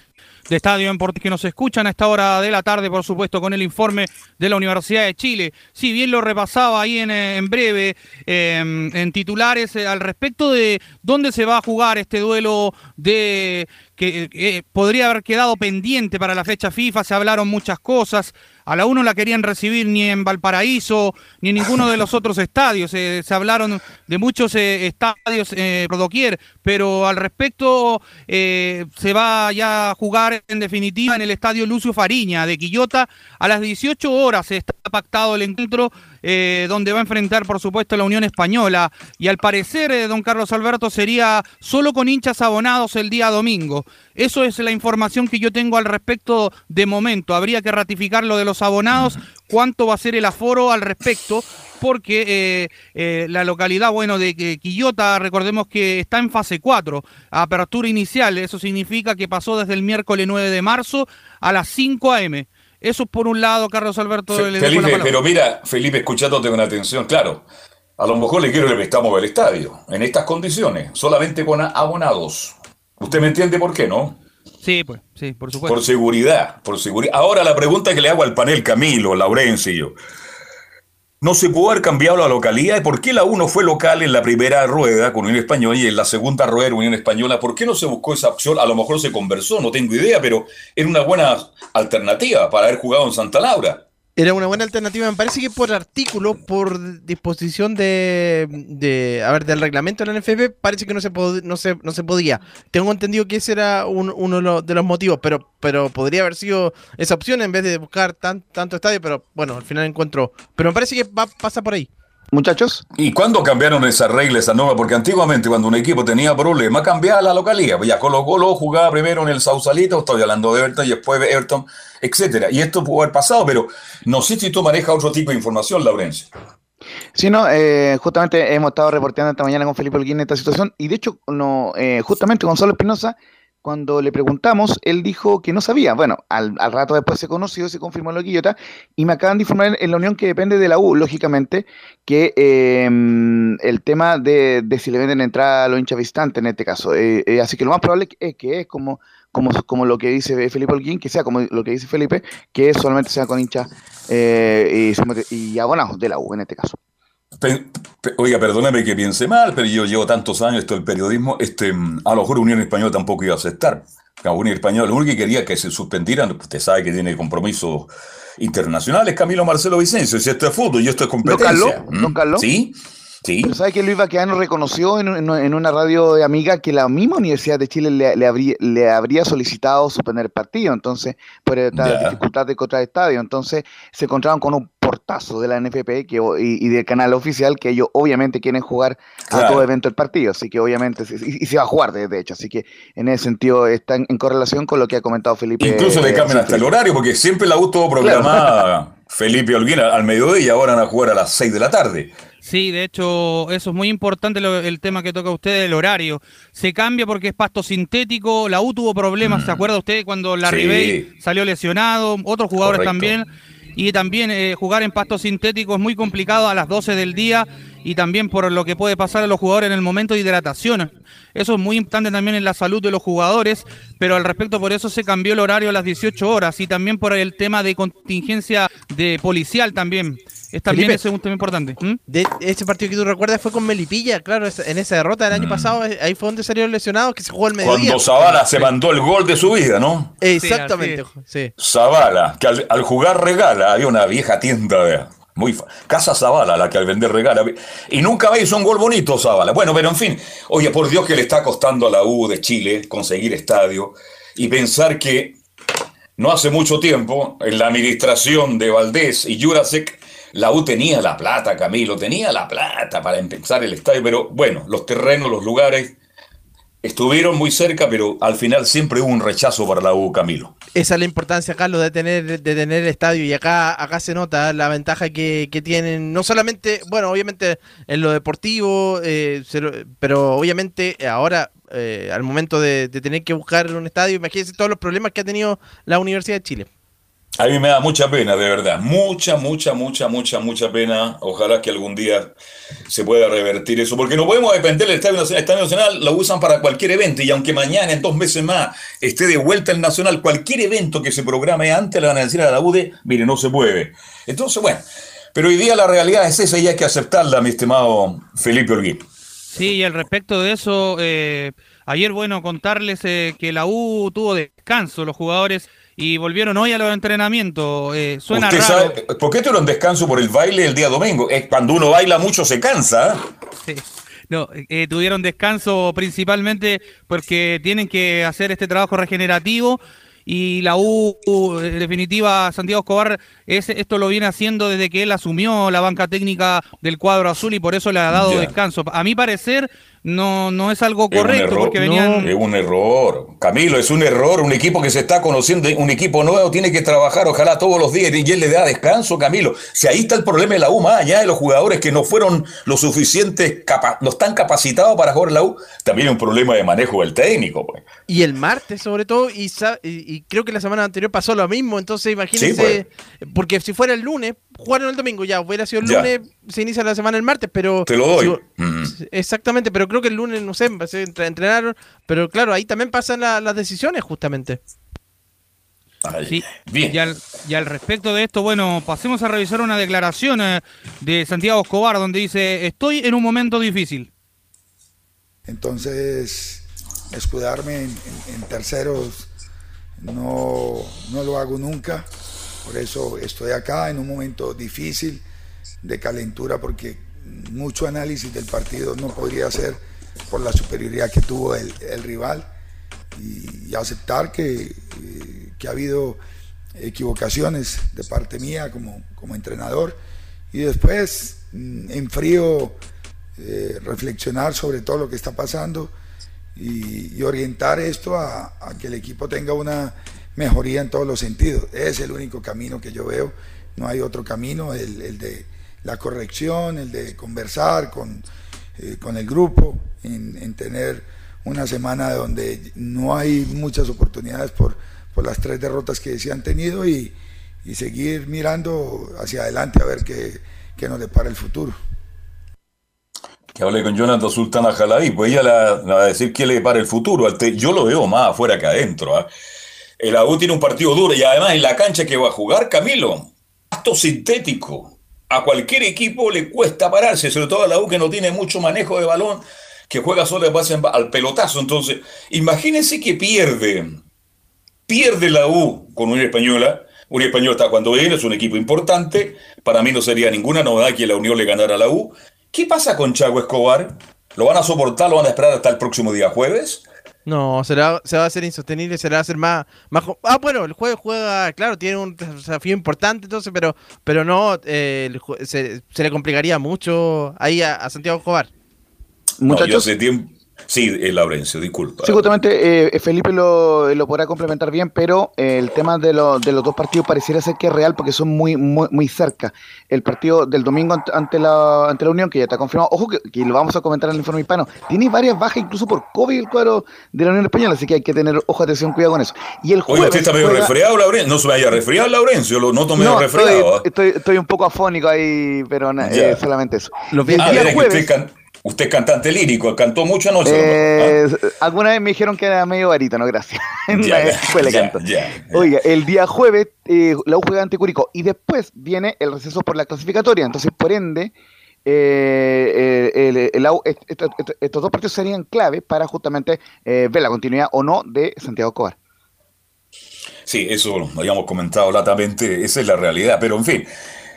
de Estadio en que nos escuchan a esta hora de la tarde, por supuesto, con el informe de la Universidad de Chile. Si bien lo repasaba ahí en, eh, breve, em, en titulares, eh, al respecto de dónde se va a jugar este duelo de que eh, podría haber quedado pendiente para la fecha FIFA, se hablaron muchas cosas, a la 1 la querían recibir ni en Valparaíso, ni en ninguno de los otros estadios. se hablaron de muchos estadios eh, por doquier, pero al respecto se va ya a jugar en definitiva en el estadio Lucio Fariña de Quillota. A las 18 horas está pactado el encuentro eh, donde va a enfrentar, por supuesto, la Unión Española. Y al parecer, eh, don Carlos Alberto, sería solo con hinchas abonados el día domingo. Eso es la información que yo tengo al respecto de momento. Habría que ratificar lo de los abonados, cuánto va a ser el aforo al respecto, porque eh, la localidad, bueno, de Quillota, recordemos que está en fase 4, apertura inicial, eso significa que pasó desde el miércoles 9 de marzo a las 5 a.m. Eso por un lado, Carlos Alberto. Felipe, pero mira, Felipe, escuchándote con atención, claro. A lo mejor le quiero que prestamos el estadio, en estas condiciones, solamente con abonados. ¿Usted me entiende por qué, no? Sí, pues, sí, por supuesto. Por seguridad, por seguridad. Ahora la pregunta que le hago al panel Camilo, Laurencio, no se pudo haber cambiado la localidad. ¿Y por qué la 1 fue local en la primera rueda con Unión Española y en la segunda rueda Unión Española? ¿Por qué no se buscó esa opción? A lo mejor se conversó, no tengo idea, pero era una buena alternativa para haber jugado en Santa Laura. Era una buena alternativa, me parece que por artículo, por disposición de, de a ver, del reglamento de la NFP, parece que no se, no se, no se podía. Tengo entendido que ese era uno de los motivos, pero, pero podría haber sido esa opción en vez de buscar tan, tanto estadio, pero bueno, al final encuentro. Pero me parece que va, pasa por ahí muchachos. ¿Y cuándo cambiaron esa regla, esa norma? Porque antiguamente cuando un equipo tenía problemas, cambiaba la localidad. Ya Colo Colo jugaba primero en el Sausalito, estoy hablando de Everton, y después de Everton, etcétera. Y esto pudo haber pasado, pero no sé si tú manejas otro tipo de información, Laurencio. Sí, no, eh, justamente hemos estado reporteando esta mañana con Felipe Olguín esta situación y de hecho, no, eh, justamente Gonzalo Espinosa cuando le preguntamos, él dijo que no sabía. Bueno, al, rato después se conoció, se confirmó en la Quillota, y me acaban de informar en la Unión que depende de la U, lógicamente, que em, el tema de, si le venden entrada a los hinchas visitantes en este caso. Eh, eh, así que lo más probable es que es como, como, como lo que dice Felipe Holguín, que sea como lo que dice Felipe, que solamente sea con hinchas eh, y, y abonados de la U en este caso. Oiga, perdóname que piense mal, pero yo llevo tantos años esto del periodismo, este, a lo mejor Unión Española tampoco iba a aceptar. La Unión Española, lo único que quería que se suspendieran, usted sabe que tiene compromisos internacionales, Camilo Marcelo Vicencio, si esto es fútbol y esto es competencia. ¿No, Carlos? Sí, sí. Pero ¿sabe que Luis Baqueano reconoció en, en, una radio de amiga que la misma Universidad de Chile le, habría, le habría solicitado suspender el partido, entonces, por esta dificultad de contra estadio. Entonces, se encontraron con un portazo de la NFP que, y, del canal oficial que ellos obviamente quieren jugar a todo evento el partido, así que obviamente y, se va a jugar de, hecho, así que en ese sentido está en, correlación con lo que ha comentado Felipe. Incluso le cambian hasta el horario porque siempre la U tuvo programada Felipe Olguina al mediodía y ahora van a jugar a las 6 de la tarde. Sí, de hecho, eso es muy importante el tema que toca usted, el horario. Se cambia porque es pasto sintético, la U tuvo problemas, ¿se mm. acuerda usted cuando la sí. salió lesionado? Otros jugadores también y también eh, jugar en pasto sintético es muy complicado a las 12 del día y también por lo que puede pasar a los jugadores en el momento de hidratación. Eso es muy importante también en la salud de los jugadores, pero al respecto por eso se cambió el horario a las 18 horas y también por el tema de contingencia de policial también. Es también ese un tema importante. ¿Mm? De ese partido que tú recuerdas fue con Melipilla, claro, en esa derrota del año mm. pasado, eh, ahí fue donde salió lesionado, que se jugó el mediodía. Cuando Zavala se mandó el gol de su vida, ¿no? Exactamente, sí. Zavala, que al, jugar regala, había una vieja tienda de... Muy Casa Zavala, la que al vender regala. Y nunca veis un gol bonito, Zavala. Bueno, pero en fin, oye, por Dios que le está costando a la U de Chile conseguir estadio y pensar que no hace mucho tiempo, en la administración de Valdés y Jurasek, la U tenía la plata, Camilo, tenía la plata para empezar el estadio, pero bueno, los terrenos, los lugares estuvieron muy cerca, pero al final siempre hubo un rechazo para la U, Camilo. Esa es la importancia, Carlos, de tener, de tener el estadio y acá, acá se nota la ventaja que, tienen, no solamente, bueno, obviamente en lo deportivo, eh, pero obviamente ahora, eh, al momento de, de tener que buscar un estadio, imagínense todos los problemas que ha tenido la Universidad de Chile. A mí me da mucha pena, de verdad. Mucha, mucha, mucha, mucha, mucha pena. Ojalá que algún día se pueda revertir eso. Porque no podemos depender del Estadio Nacional. El Estadio Nacional lo usan para cualquier evento. Y aunque mañana, en dos meses más, esté de vuelta el Nacional, cualquier evento que se programe antes le van a decir la UDE, mire, no se puede. Entonces, bueno. Pero hoy día la realidad es esa y hay que aceptarla, mi estimado Felipe Olguín. Sí, y al respecto de eso, eh, ayer, bueno, contarles eh, que la U tuvo descanso. Los jugadores y volvieron hoy a los entrenamientos. Eh, suena raro. ¿Por qué tuvieron descanso por el baile el día domingo? Es cuando uno baila mucho se cansa. Sí. No, eh, tuvieron descanso principalmente porque tienen que hacer este trabajo regenerativo y la U, en definitiva, Santiago Escobar, esto lo viene haciendo desde que él asumió la banca técnica del cuadro azul y por eso le ha dado descanso. A mi parecer, no, no es algo correcto. porque venían... Es un error. Camilo, es un error. Un equipo que se está conociendo, un equipo nuevo, tiene que trabajar ojalá todos los días y él le da descanso, Camilo. Si ahí está el problema de la U, más allá de los jugadores que no fueron lo suficientes, no están capacitados para jugar la U, también es un problema de manejo del técnico. Pues. Y el martes, sobre todo, y, y, creo que la semana anterior pasó lo mismo. Entonces, imagínense, pues. porque si fuera el lunes, jugaron el domingo, ya hubiera sido el lunes, se inicia la semana el martes, pero... Te lo doy. Exactamente, pero creo que el lunes, no sé, entrenaron, pero claro, ahí también pasan las decisiones justamente. sí. Bien. Y al, respecto de esto, bueno, pasemos a revisar una declaración eh, de Santiago Escobar donde dice, estoy en un momento difícil. Entonces, escudarme en, terceros no, no lo hago nunca. Por eso estoy acá en un momento difícil de calentura porque mucho análisis del partido no podría ser por la superioridad que tuvo el, rival. Y, aceptar que, eh, que, ha habido equivocaciones de parte mía como, como entrenador. Y después mm, en frío eh, reflexionar sobre todo lo que está pasando y, orientar esto a, a que el equipo tenga una mejoría en todos los sentidos. Es el único camino que yo veo, no hay otro camino, el, de la corrección, el de conversar con, eh, con el grupo, en, tener una semana donde no hay muchas oportunidades por, por las tres derrotas que se han tenido y, y seguir mirando hacia adelante a ver qué, qué nos depara el futuro. Que hable con Jonathan Sultana Jalaí, pues ella le va a decir qué le depara el futuro. Yo lo veo más afuera que adentro. ¿ah? El AU tiene un partido duro y además en la cancha que va a jugar, Camilo, pasto sintético. A cualquier equipo le cuesta pararse, sobre todo a la U que no tiene mucho manejo de balón, que juega solo base al pelotazo. Entonces, imagínense que pierde, pierde la U con una española. Unión Española está cuando viene, es un equipo importante. Para mí no sería ninguna novedad que la Unión le ganara a la U. ¿Qué pasa con Chago Escobar? ¿Lo van a soportar? ¿Lo van a esperar hasta el próximo día jueves? No, será, se va a hacer insostenible, será a ser más, más... Ah, bueno, el juego juega, claro, tiene un desafío importante entonces, pero, pero no, eh, se, le complicaría mucho ahí a, Santiago Escobar. Muchachos, hace tiempo, Sí, eh, Laurencio, disculpa. Sí, justamente eh, Felipe lo, lo, podrá complementar bien, pero eh, el tema de, lo, de, los dos partidos pareciera ser que es real porque son muy muy, muy cerca. El partido del domingo ante, la, ante la Unión, que ya está confirmado, ojo que, lo vamos a comentar en el informe hispano, tiene varias bajas incluso por COVID el cuadro de la Unión Española, así que hay que tener ojo, atención, cuidado con eso. Y el jueves, Oye, usted está medio resfriado, Laurencio. No se me haya resfriado, Laurencio, lo noto medio resfriado. ¿ah? Estoy, estoy, un poco afónico ahí, pero solamente eso. Los el día jueves. Usted es cantante lírico, cantó mucho anoche. Eh, alguna vez me dijeron que era medio no gracias. Oiga, el día jueves eh, la U juega ante Curicó y después viene el receso por la clasificatoria. Entonces, por ende, eh, estos dos partidos serían clave para justamente ver la continuidad o no de Santiago Cobar. Sí, eso lo habíamos comentado latamente, esa es la realidad, pero en fin.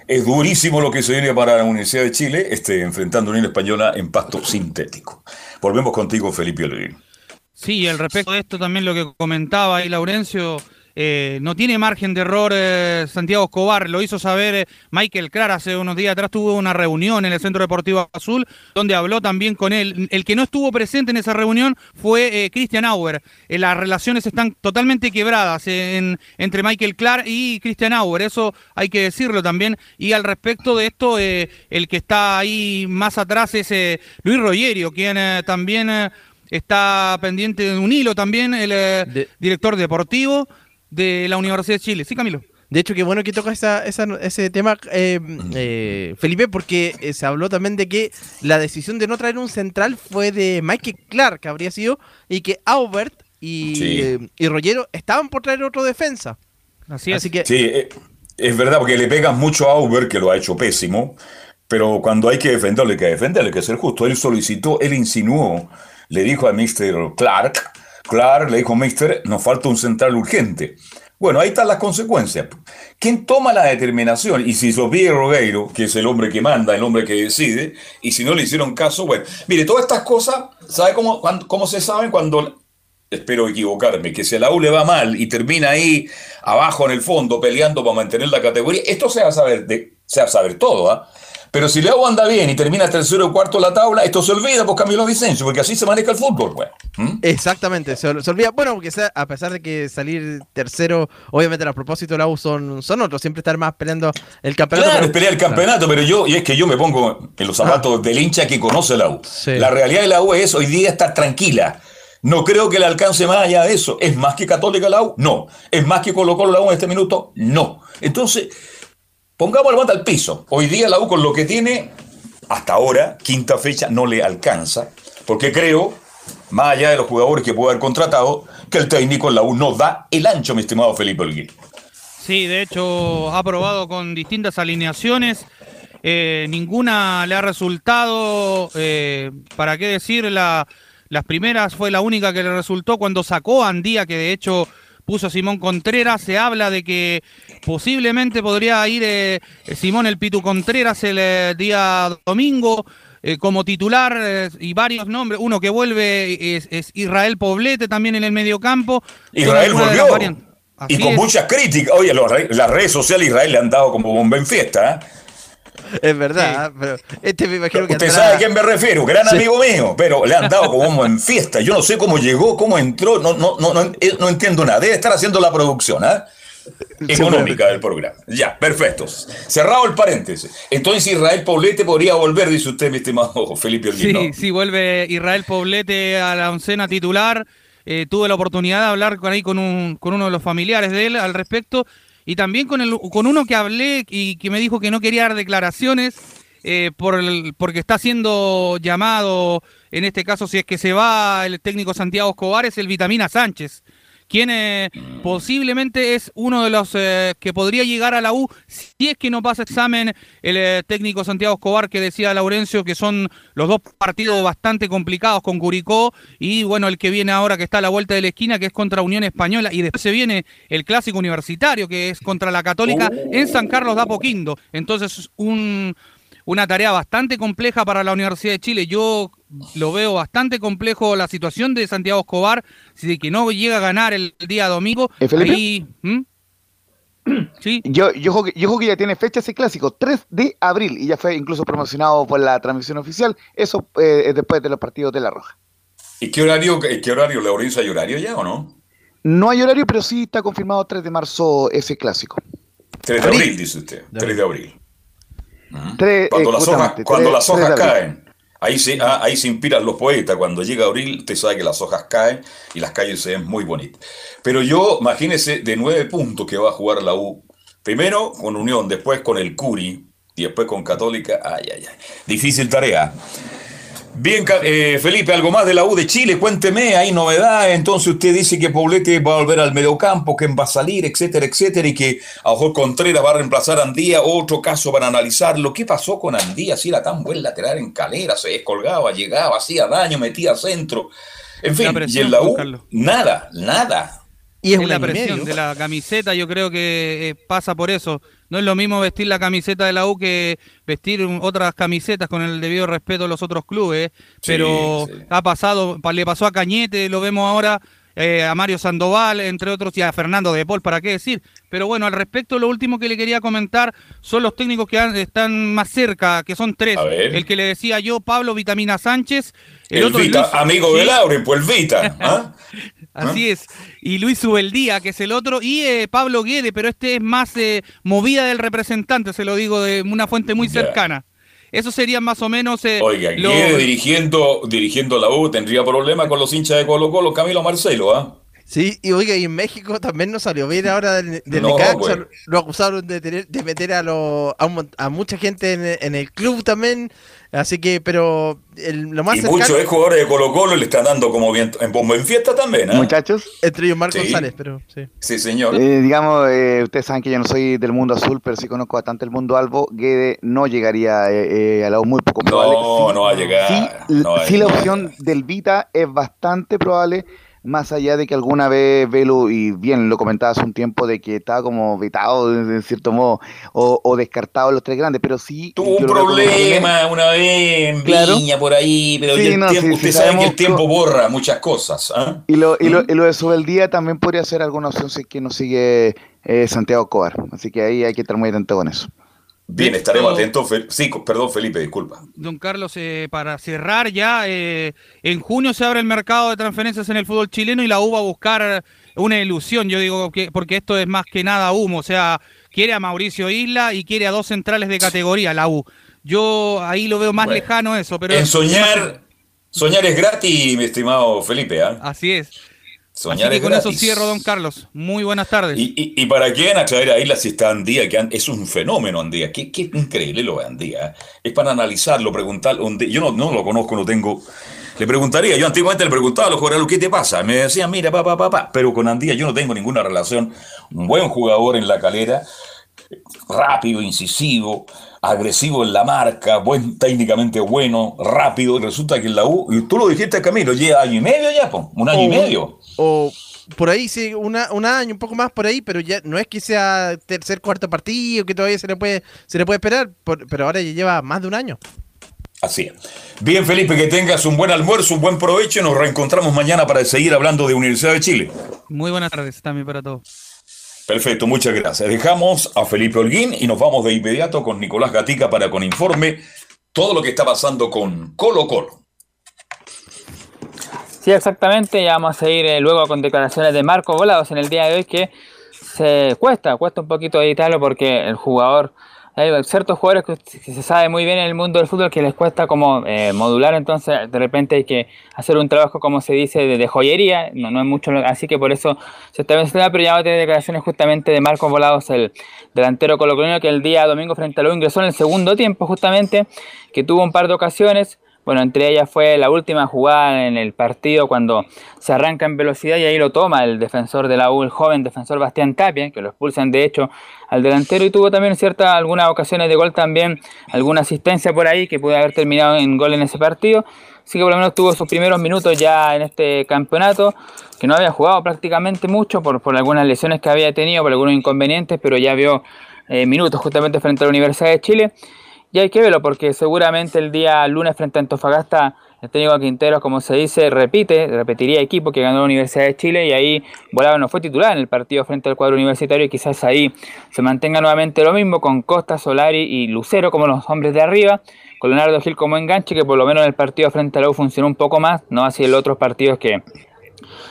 Es durísimo lo que se viene para la Universidad de Chile, este, enfrentando a Unión Española en pasto sintético. Volvemos contigo, Felipe Olguín. Sí, al respecto de esto también lo que comentaba ahí Laurencio, eh, no tiene margen de error eh, Santiago Escobar, lo hizo saber eh, Michael Clar hace unos días atrás, tuvo una reunión en el Centro Deportivo Azul donde habló también con él. El que no estuvo presente en esa reunión fue Christian Auer. las relaciones están totalmente quebradas entre Michael Clar y Christian Auer, eso hay que decirlo también. Y al respecto de esto, el que está ahí más atrás es Luis Rogerio, quien también... está pendiente de un hilo también, el director deportivo de la Universidad de Chile. Sí, Camilo. De hecho, qué bueno que toca ese tema, eh, eh, Felipe, porque eh, se habló también de que la decisión de no traer un central fue de Mike Clark, que habría sido, y que Aubert y, y Rollero estaban por traer otro defensa. Así es. que... Sí, es verdad, porque le pegan mucho a Aubert, que lo ha hecho pésimo, pero cuando hay que defenderlo, hay que defenderlo, hay que ser justo. Él solicitó, él insinuó, le dijo a Mr. Clark, Claro, le dijo Mister, nos falta un central urgente. Bueno, ahí están las consecuencias. ¿Quién toma la determinación? Y si Sofía Rogueiro, que es el hombre que manda, el hombre que decide, y si no le hicieron caso, bueno, mire, todas estas cosas, ¿sabe cómo, cómo se saben cuando, espero equivocarme, que si a la U le va mal y termina ahí abajo en el fondo peleando para mantener la categoría, esto se va a saber, de, se va a saber todo, ¿ah? Pero si Leo anda bien y termina tercero o cuarto la tabla, esto se olvida por Camilo Vicencio, porque así se maneja el fútbol, güey. ¿Mm? Exactamente, se, olvida. Bueno, porque a pesar de que salir tercero, obviamente los propósitos de la U son, son otros, siempre estar más peleando el campeonato. Claro, es pelear el campeonato, pero yo, y es que yo me pongo en los zapatos del hincha que conoce la U. La realidad de la U es hoy día estar tranquila. No creo que le alcance más allá de eso. ¿Es más que Católica la U? No. ¿Es más que Colo la U en este minuto? No. Entonces, Pongamos el bate al piso. Hoy día la U con lo que tiene, hasta ahora, quinta fecha, no le alcanza, porque creo, más allá de los jugadores que puede haber contratado, que el técnico en la U no da el ancho, mi estimado Felipe Olguín. Sí, de hecho, ha probado con distintas alineaciones. Eh, ninguna le ha resultado, eh, ¿para qué decir? La, las primeras fue la única que le resultó cuando sacó a Andía, que de hecho puso Simón Contreras. Se habla de que posiblemente podría ir eh, Simón el Pitu Contreras el eh, día domingo. Eh, como titular y varios nombres. Uno que vuelve es, Israel Poblete también en el mediocampo. Israel volvió. Y con muchas críticas. Oye, las redes sociales Israel le han dado como bomba en fiesta. Es verdad, pero este me imagino que. Usted sabe a quién me refiero, gran amigo mío, pero le han dado como en fiesta. Yo no sé cómo llegó, cómo entró, no, no, no, no, entiendo nada. Debe estar haciendo la producción, ¿ah? económica del programa. Ya, perfecto. Cerrado el paréntesis. Entonces Israel Poblete podría volver, dice usted, mi estimado Felipe Olguín, Sí, sí, vuelve Israel Poblete a la oncena titular. Eh, tuve la oportunidad de hablar con ahí con, un, con uno de los familiares de él al respecto y también con, el, con uno que hablé y que me dijo que no quería dar declaraciones eh, por el- porque está siendo llamado, en este caso si es que se va el técnico Santiago Escobar, es el Vitamina Sánchez, quien eh, posiblemente es uno de los eh, que podría llegar a la U si es que no pasa examen el eh, técnico Santiago Escobar que decía Laurencio que son los dos partidos bastante complicados con Curicó y bueno el que viene ahora que está a la vuelta de la esquina que es contra Unión Española y después se viene el clásico universitario que es contra la Católica en San Carlos de Apoquindo entonces un una tarea bastante compleja para la Universidad de Chile. Yo lo veo bastante complejo la situación de Santiago Escobar, si de que no llega a ganar el día domingo. ¿Eh, Felipe? Ahí, ¿Mm? Sí. Yo, yo, yo juego que ya tiene fecha ese clásico, 3 de abril, y ya fue incluso promocionado por la transmisión oficial. Eso eh, es después de los partidos de La Roja. ¿Y qué horario, qué horario, Laurencio, hay horario ya o no? No hay horario, pero sí está confirmado 3 de marzo ese clásico. 3 de abril, dice usted. 3 de abril. Tres, Cuando eh, las hojas, cuando tres- las hojas caen, ahí se, ah, ahí se inspiran los poetas. Cuando llega abril, usted sabe que las hojas caen y las calles se ven muy bonitas. Pero yo, imagínese, de nueve puntos que va a jugar la U. Primero con Unión, después con el Curi y después con Católica. Ay, ay, ay. Difícil tarea. Bien, eh, Felipe, algo más de la U de Chile, cuénteme, hay novedades, entonces usted dice que Poblete va a volver al mediocampo, que va a salir, etcétera, etcétera, y que a Ojo Contreras va a reemplazar a Andía, otro caso para analizarlo. ¿Qué pasó con Andía? Si era tan buen lateral en calera, se descolgaba, llegaba, hacía daño, metía centro. En fin, y en la U, Carlos. nada, nada. Y es la presión de la camiseta, yo creo que eh, pasa por eso. No es lo mismo vestir la camiseta de la U que vestir otras camisetas con el debido respeto a los otros clubes, Sí, pero sí. ha pasado, pa- le pasó a Cañete, lo vemos ahora, eh, a Mario Sandoval, entre otros, y a Fernando de Paul, ¿para qué decir? Pero bueno, al respecto, lo último que le quería comentar son los técnicos que han- están más cerca, que son tres. El que le decía yo, Pablo Vitamina Sánchez, el, El, otro Vita, Luis- amigo Sí. de Lauren, pues el Vita. ¿ah? Así es. Y Luis Ubeldía, que es el otro, y eh, Pablo Guede, pero este es más eh, movida del representante, se lo digo de una fuente muy cercana. Eso serían más o menos eh, Oiga, lo- Guede dirigiendo, dirigiendo la U tendría problemas con los hinchas de Colo Colo, Camilo Marcelo, ¿ah? Sí, y oiga, y en México también no salió bien ahora del, del No, Necaxa, pues. lo acusaron de, tener- de meter a, lo- a, un a mucha gente en, en el club también, así que, pero el- lo más Y cercano, muchos jugadores de Colo Colo le están dando como bien en bombo en fiesta también, ¿ah? Muchachos, entre ellos Marco Sí. González, pero sí. Sí, señor. eh, digamos, eh, ustedes saben que yo no soy del mundo azul, pero sí conozco bastante el mundo albo. Guede no llegaría eh, eh, a la U muy poco probable. No, Sí, no va a llegar. Sí, no va a sí la opción del Vita es bastante probable, más allá de que alguna vez Velo, y bien lo comentaba hace un tiempo, de que estaba como vetado en cierto modo, o, o descartado los tres grandes, pero sí... Tuvo un problema una vez en Claro. Viña por ahí, pero Sí, no, tiempo, sí, usted sí, sabe que el tiempo borra muchas cosas. ¿ah? Y lo, y lo, y lo de Subeldía también podría ser alguna opción si es que no sigue eh, Santiago Cobar. Así que ahí hay que estar muy atento con eso. Bien, estaremos atentos. Sí, perdón, Felipe, disculpa. Don Carlos, eh, para cerrar ya, eh, en junio se abre el mercado de transferencias en el fútbol chileno y la U va a buscar una ilusión, yo digo, que, porque esto es más que nada humo, o sea, quiere a Mauricio Isla y quiere a dos centrales de categoría, la U. Yo ahí lo veo más Bueno, lejano eso, pero... en soñar, soñar es gratis, mi estimado Felipe. ¿ah? Así es. Soñar Así que es con gratis. eso cierro, don Carlos. Muy buenas tardes. Y, y, y para quién a traer a Isla si está Andía, que es un fenómeno Andía, qué, qué increíble lo de Andía. ¿eh? Es para analizarlo, preguntarlo. un día- Yo no, no lo conozco, no tengo. Le preguntaría, yo antiguamente le preguntaba a los jugadores, ¿qué te pasa? Me decían, mira, papá, papá, pero con Andía yo no tengo ninguna relación. Un buen jugador en la calera, rápido, incisivo, agresivo en la marca, buen, técnicamente bueno, rápido. Y resulta que en la U, y tú lo dijiste Camilo, lleva año y medio ya, po, un año y O- medio. O por ahí, sí, una, un año, un poco más por ahí, pero ya no es que sea tercer, cuarto partido, que todavía se le puede, se le puede esperar, por- pero ahora ya lleva más de un año. Así es. Bien, Felipe, que tengas un buen almuerzo, un buen provecho y nos reencontramos mañana para seguir hablando de Universidad de Chile. Muy buenas tardes también para todos. Perfecto, muchas gracias. Dejamos a Felipe Holguín y nos vamos de inmediato con Nicolás Gatica para con informe todo lo que está pasando con Colo Colo. Sí, exactamente. Ya vamos a seguir eh, luego con declaraciones de Marco Volados en el día de hoy que se cuesta, cuesta un poquito editarlo porque el jugador hay ciertos jugadores que, se sabe muy bien en el mundo del fútbol que les cuesta como eh, modular, entonces de repente hay que hacer un trabajo, como se dice, de, joyería, no, no es mucho, así que por eso se está mencionando, pero ya va a tener declaraciones justamente de Marcos Volados, el delantero colocolino, que el día domingo frente a lo ingresó en el segundo tiempo justamente, que tuvo un par de ocasiones, bueno, entre ellas fue la última jugada en el partido cuando se arranca en velocidad y ahí lo toma el defensor de la U, el joven defensor Bastián Tapia, que lo expulsan de hecho al delantero y tuvo también ciertas algunas ocasiones de gol también, alguna asistencia por ahí que pudo haber terminado en gol en ese partido. Así que por lo menos tuvo sus primeros minutos ya en este campeonato, que no había jugado prácticamente mucho por, por algunas lesiones que había tenido, por algunos inconvenientes, pero ya vio eh, minutos justamente frente a la Universidad de Chile. Y hay que verlo porque seguramente el día lunes frente a Antofagasta el técnico Quinteros, como se dice, repite, repetiría equipo que ganó la Universidad de Chile y ahí Volado no fue titular en el partido frente al cuadro universitario y quizás ahí se mantenga nuevamente lo mismo con Costa, Solari y Lucero como los hombres de arriba, con Leonardo Gil como enganche que por lo menos en el partido frente a la U funcionó un poco más, no así en los otros partidos que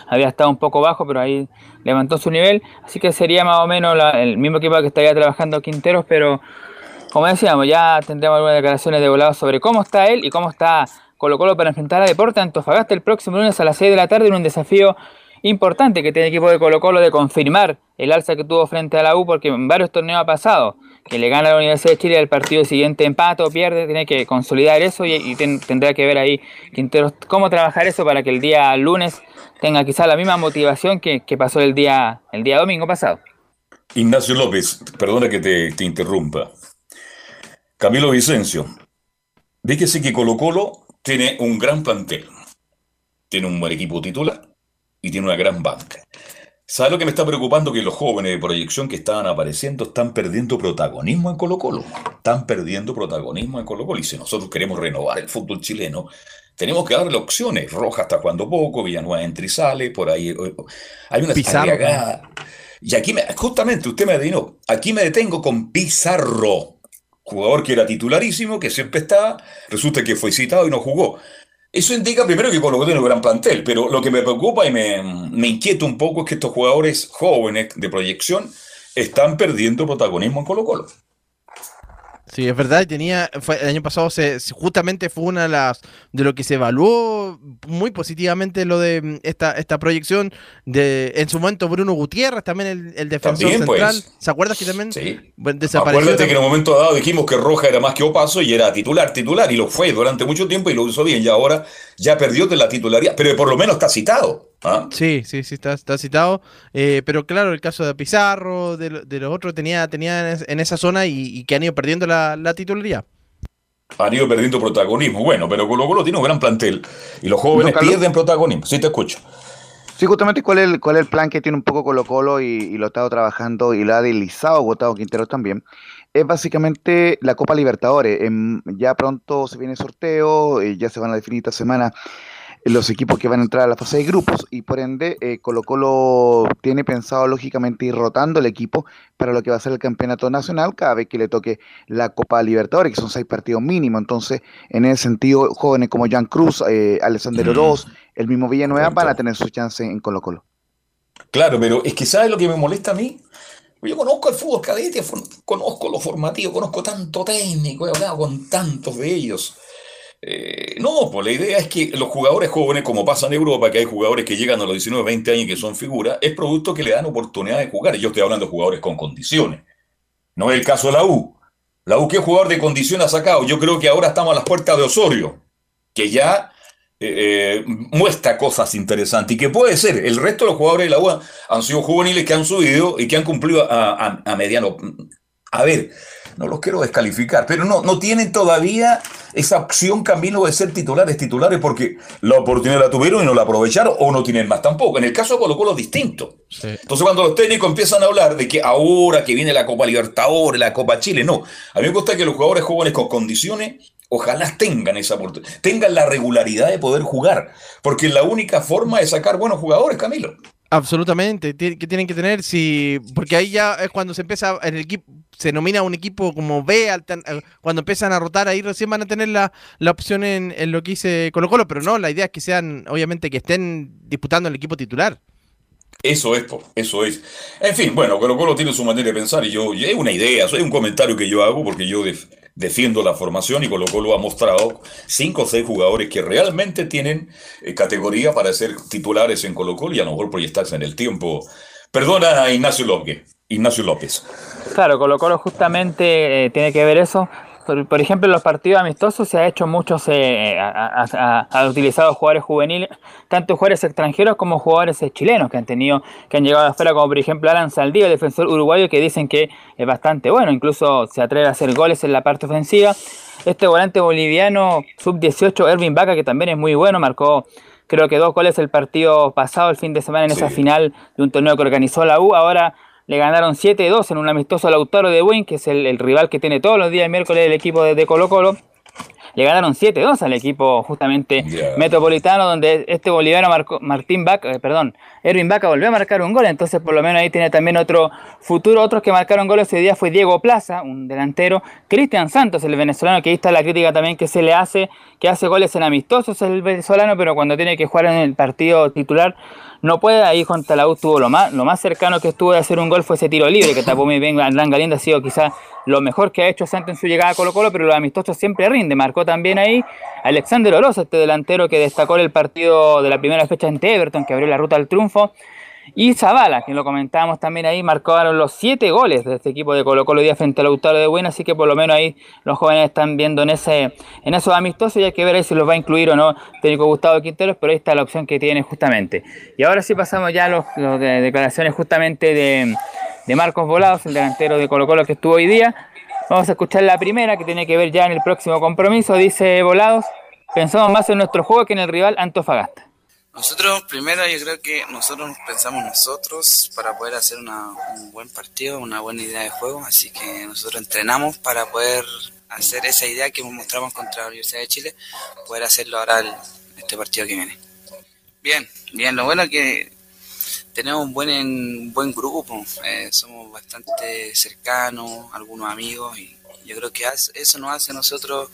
había estado un poco bajo, pero ahí levantó su nivel, así que sería más o menos el mismo equipo que estaría trabajando Quinteros, pero como decíamos, ya tendremos algunas declaraciones de volado sobre cómo está él y cómo está Colo Colo para enfrentar a Deporte Antofagasta el próximo lunes a las 6 de la tarde en un desafío importante que tiene el equipo de Colo Colo de confirmar el alza que tuvo frente a la U porque en varios torneos ha pasado que le gana a la Universidad de Chile el partido siguiente empate o pierde, tiene que consolidar eso y, tendrá que ver ahí cómo trabajar eso para que el día lunes tenga quizás la misma motivación que, pasó el día, el día domingo pasado. Ignacio López, perdona que te interrumpa. Camilo Vicencio, fíjese que Colo Colo tiene un gran plantel, tiene un buen equipo titular y tiene una gran banca. ¿Sabe lo que me está preocupando? Que los jóvenes de proyección que estaban apareciendo están perdiendo protagonismo en Colo Colo. Están perdiendo protagonismo en Colo Colo. Y si nosotros queremos renovar el fútbol chileno, tenemos que darle opciones. Roja está jugando poco, Villanueva entra y sale, por ahí eh, hay una Pizarro. Y aquí, me, justamente, usted me adivinó, aquí me detengo con Pizarro jugador que era titularísimo, que siempre estaba, resulta que fue citado y no jugó. Eso indica primero que Colo Colo tiene un gran plantel, pero lo que me preocupa y me, me inquieta un poco es que estos jugadores jóvenes de proyección están perdiendo protagonismo en Colo Colo. Sí, es verdad, tenía, el año pasado se, justamente fue una de las de lo que se evaluó muy positivamente lo de mm, esta, esta proyección de en su momento Bruno Gutiérrez, también el, defensor pues. central. ¿Se acuerdas que también sí. desapareció? Acuérdate que en un momento dado dijimos que Roja era más que Opaso y era titular, titular, y lo fue durante mucho tiempo y lo hizo bien, y ahora ya perdió de la titularidad, pero por lo menos está citado. ¿Ah? Sí, sí, sí, está, está citado. Eh, pero claro, el caso de Pizarro, de, los otros, tenía, tenía en esa zona y, que han ido perdiendo la, titularidad. Han ido perdiendo protagonismo. Bueno, pero Colo Colo tiene un gran plantel y los jóvenes pierden protagonismo. Sí, te escucho. Sí, justamente cuál es, el, cuál es el plan que tiene un poco Colo Colo y, lo ha estado trabajando y lo ha deslizado Gustavo Quintero también. Es básicamente la Copa Libertadores. ya pronto se viene el sorteo, y ya se van a definir esta semana los equipos que van a entrar a la fase de grupos y por ende eh, Colo Colo tiene pensado lógicamente ir rotando el equipo para lo que va a ser el campeonato nacional cada vez que le toque la Copa Libertadores, que son seis partidos mínimo. Entonces, en ese sentido, jóvenes como Jan Cruz, eh, Alexander Oroz, el mismo Villanueva van a tener su chance en Colo Colo. Claro, pero es que ¿sabes lo que me molesta a mí? Yo conozco el fútbol cadete, conozco lo formativo, conozco tanto técnico, he hablado con tantos de ellos. Eh, no, pues la idea es que los jugadores jóvenes, como pasa en Europa, que hay jugadores que llegan a los 19, 20 años y que son figuras, es producto que le dan oportunidad de jugar. Y yo estoy hablando de jugadores con condiciones. No es el caso de la U. La U, ¿qué jugador de condición ha sacado? Yo creo que ahora estamos a las puertas de Osorio, que ya eh, eh, muestra cosas interesantes y que puede ser. El resto de los jugadores de la U han sido juveniles que han subido y que han cumplido a, a mediano. A ver, no los quiero descalificar, pero no, no tienen todavía esa opción camino de ser titulares, titulares, porque la oportunidad la tuvieron y no la aprovecharon o no tienen más tampoco. En el caso de Colo Colo es distinto. Entonces cuando los técnicos empiezan a hablar de que ahora que viene la Copa Libertadores, la Copa Chile, no. A mí me gusta que los jugadores jóvenes con condiciones ojalá tengan esa oportunidad, tengan la regularidad de poder jugar, porque la única forma de sacar buenos jugadores, Camilo. Absolutamente, que tienen que tener, si, porque ahí ya es cuando se empieza en el equipo, se nomina un equipo como B, eh, cuando empiezan a rotar ahí recién van a tener la, opción en, lo que dice Colo Colo, pero no, la idea es que sean, obviamente, que estén disputando el equipo titular. Eso es, eso es. En fin, bueno, Colo Colo tiene su manera de pensar y yo, es una idea, es un comentario que yo hago porque yo def- defiendo la formación y Colo Colo ha mostrado cinco o seis jugadores que realmente tienen eh, categoría para ser titulares en Colo Colo y a lo mejor proyectarse en el tiempo. Perdona a Ignacio López. Ignacio López. Claro, Colo Colo justamente eh, tiene que ver eso. Por, por ejemplo, en los partidos amistosos se ha hecho muchos, eh, ha, ha- ha- ha utilizado jugadores juveniles, tanto jugadores extranjeros como jugadores eh, chilenos que han tenido, que han llegado afuera, como por ejemplo Alan Saldívar, el defensor uruguayo, que dicen que es bastante bueno, incluso se atreve a hacer goles en la parte ofensiva. Este volante boliviano, sub-18, Ervin Vaca, que también es muy bueno, marcó creo que dos goles el partido pasado, el fin de semana, en esa final de un torneo que organizó la U. Ahora le ganaron 7-2 en un amistoso Lautaro de Buin, que es el, el rival que tiene todos los días miércoles el equipo de, de Colo Colo. Le ganaron 7-2 al equipo justamente metropolitano, donde este boliviano marcó, Martín Vaca, eh, perdón, Erwin Vaca volvió a marcar un gol, entonces por lo menos ahí tiene también otro futuro. Otros que marcaron goles ese día fue Diego Plaza, un delantero, Cristian Santos, el venezolano, que ahí está la crítica también que se le hace, que hace goles en amistosos el venezolano, pero cuando tiene que jugar en el partido titular no puede, ahí contra la U tuvo lo más, lo más cercano que estuvo de hacer un gol fue ese tiro libre que tapó muy bien Hernán Galindo, ha sido quizás lo mejor que ha hecho Santos en su llegada a Colo Colo, pero los amistosos siempre rinde, marcó también ahí Alexander Oroz, este delantero que destacó en el partido de la primera fecha ante Everton, que abrió la ruta al triunfo, y Zavala, que lo comentábamos también ahí, marcaron los siete goles de este equipo de Colo Colo día frente al Lautaro de Buena, así que por lo menos ahí los jóvenes están viendo en ese en esos amistosos y hay que ver ahí si los va a incluir o no técnico Gustavo Quinteros, pero ahí está la opción que tiene justamente. Y ahora sí pasamos ya a los de declaraciones justamente de, de Marcos Volados, el delantero de Colo Colo que estuvo hoy día. Vamos a escuchar la primera que tiene que ver ya en el próximo compromiso, dice Volados, pensamos más en nuestro juego que en el rival Antofagasta. Nosotros, primero, yo creo que nosotros pensamos nosotros para poder hacer una- un buen partido, una buena idea de juego, así que nosotros entrenamos para poder hacer esa idea que mostramos contra la Universidad de Chile, poder hacerlo ahora el- este partido que viene. Bien, bien, lo bueno es que tenemos un buen, un buen grupo, eh, somos bastante cercanos, algunos amigos, y yo creo que eso nos hace a nosotros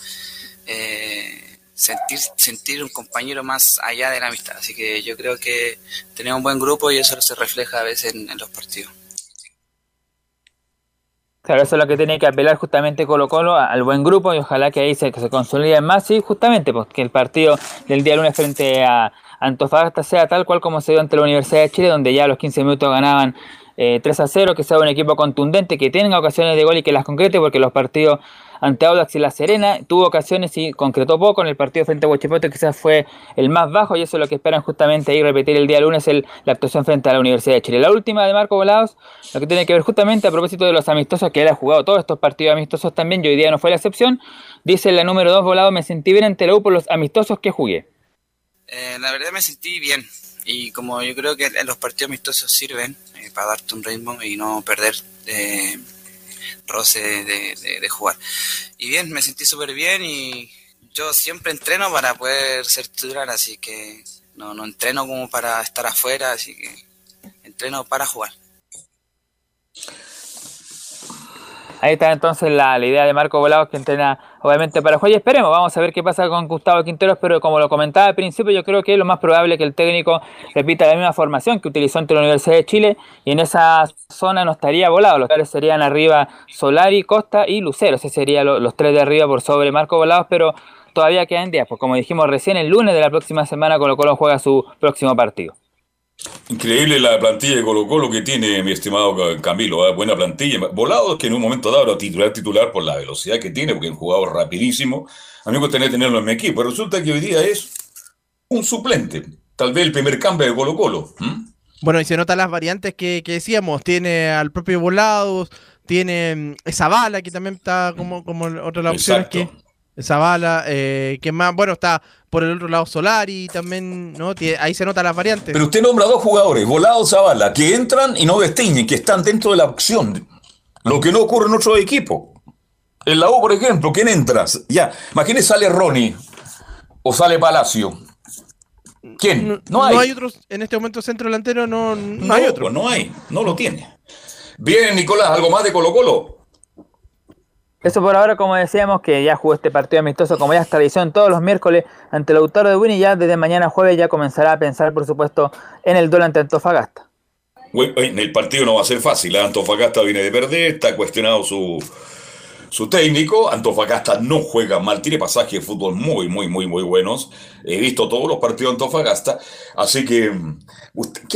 eh, sentir, sentir un compañero más allá de la amistad. Así que yo creo que tenemos un buen grupo y eso se refleja a veces en, los partidos. Claro, eso es lo que tiene que apelar justamente Colo Colo al buen grupo y ojalá que ahí se, que se consoliden más y justamente pues, que el partido del día lunes frente a Antofagasta sea tal cual como se dio ante la Universidad de Chile, donde ya a los 15 minutos ganaban eh, 3 a 0, que sea un equipo contundente, que tenga ocasiones de gol y que las concrete, porque los partidos ante Audax y La Serena tuvo ocasiones y concretó poco. En el partido frente a Huachipato quizás fue el más bajo y eso es lo que esperan justamente ahí repetir el día lunes la actuación frente a la Universidad de Chile. La última de Marco Volados, lo que tiene que ver justamente a propósito de los amistosos que él ha jugado todos estos partidos amistosos también, y hoy día no fue la excepción. Dice la número 2 Volado, me sentí bien ante la U por los amistosos que jugué. Eh, la verdad me sentí bien y como yo creo que los partidos amistosos sirven eh, para darte un ritmo y no perder eh, roce de, jugar. Y bien, me sentí súper bien y yo siempre entreno para poder ser titular, así que no, no entreno como para estar afuera, así que entreno para jugar. Ahí está entonces la, idea de Marco Volados que entrena obviamente para jugar y esperemos, vamos a ver qué pasa con Gustavo Quinteros, pero como lo comentaba al principio, yo creo que lo más probable que el técnico repita la misma formación que utilizó ante la Universidad de Chile y en esa zona no estaría volado, los tres serían arriba Solari, Costa y Lucero, ese serían lo- los tres de arriba por sobre Marco Volados, pero todavía quedan días, pues como dijimos recién, el lunes de la próxima semana Colo Colo juega su próximo partido. Increíble la plantilla de Colo Colo que tiene mi estimado Ca- Camilo, ¿eh? buena plantilla. Volado que en un momento dado era titular titular por la velocidad que tiene, porque es un jugador rapidísimo. A mí me gustaría tenerlo en mi equipo. Resulta que hoy día es un suplente, tal vez el primer cambio de Colo Colo. Bueno, y se notan las variantes que, que decíamos. Tiene al propio Volados, tiene mm, esa bala que también está como, como otra de las opciones que. Esa bala, eh, que más, bueno, está por el otro lado Solari también, ¿no? Ahí se notan las variantes. Pero usted nombra dos jugadores, Volado Zavala, que entran y no distinguen, que están dentro de la acción. Lo que no ocurre en otro equipo. En la U, por ejemplo, ¿quién entras? Ya, imagínese sale Ronnie o sale Palacio. ¿Quién? No hay. otros, en este momento centro delantero, no, no, No, hay otro. pues no hay, no lo tiene. Bien, Nicolás, ¿algo más de Colo Colo? Eso por ahora, como decíamos, que ya jugó este partido amistoso, como ya es tradición, todos los miércoles ante el Lautaro de Winnie, ya desde mañana jueves ya comenzará a pensar, por supuesto, en el duelo ante Antofagasta. En el partido no va a ser fácil. ¿eh? Antofagasta viene de perder, está cuestionado su, su técnico. Antofagasta no juega mal, tiene pasajes de fútbol muy, muy, muy, muy buenos. He visto todos los partidos de Antofagasta. Así que,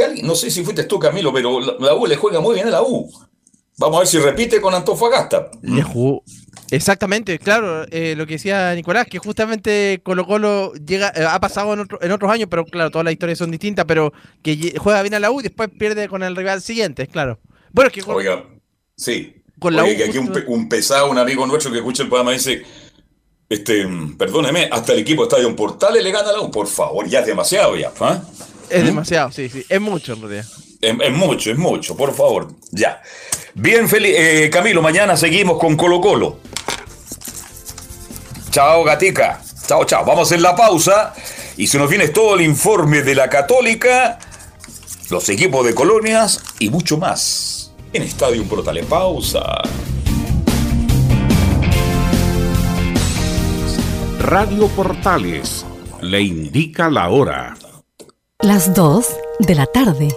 alguien- no sé si fuiste tú, Camilo, pero la, la U le juega muy bien a la U. Vamos a ver si repite con Antofagasta. Le jugó. Exactamente, claro, eh, lo que decía Nicolás, que justamente Colo Colo llega, eh, ha pasado en, otro- en otros años, pero claro, todas las historias son distintas, pero que juega bien a la U y después pierde con el rival siguiente, claro. Bueno, es que con- Oiga, sí. Con la U que aquí un, justo- pe- un pesado, un amigo nuestro que escucha el programa dice, este, perdóneme, hasta el equipo Estadio Portales le gana a la U. Por favor, ya es demasiado ya. ¿ah? es demasiado, sí, sí, es mucho en realidad. Es, es mucho, es mucho, por favor. Ya. Bien, Feli- eh, Camilo, mañana seguimos con Colo Colo. Chao, gatica. Chao, chao. Vamos hacer la pausa. Y se nos viene todo el informe de la Católica, los equipos de colonias y mucho más. En Estadio Portales. Pausa. Radio Portales le indica la hora. Las 2 de la tarde,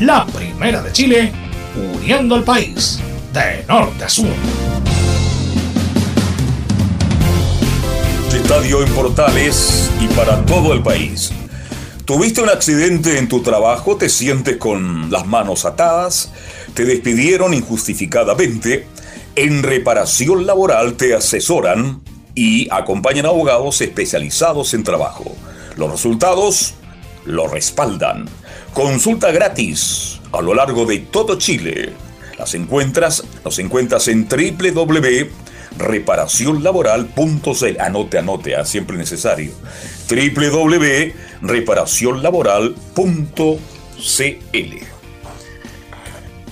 La primera de Chile, uniendo al país de norte a sur. Estadio en Portales y para todo el país. ¿Tuviste un accidente en tu trabajo? ¿Te sientes con las manos atadas? ¿Te despidieron injustificadamente? En reparación laboral te asesoran y acompañan a abogados especializados en trabajo. Los resultados lo respaldan. Consulta gratis a lo largo de todo Chile. Las encuentras, los encuentras en www.reparacionlaboral.cl. Anote, anote, ah, siempre necesario. www.reparacionlaboral.cl.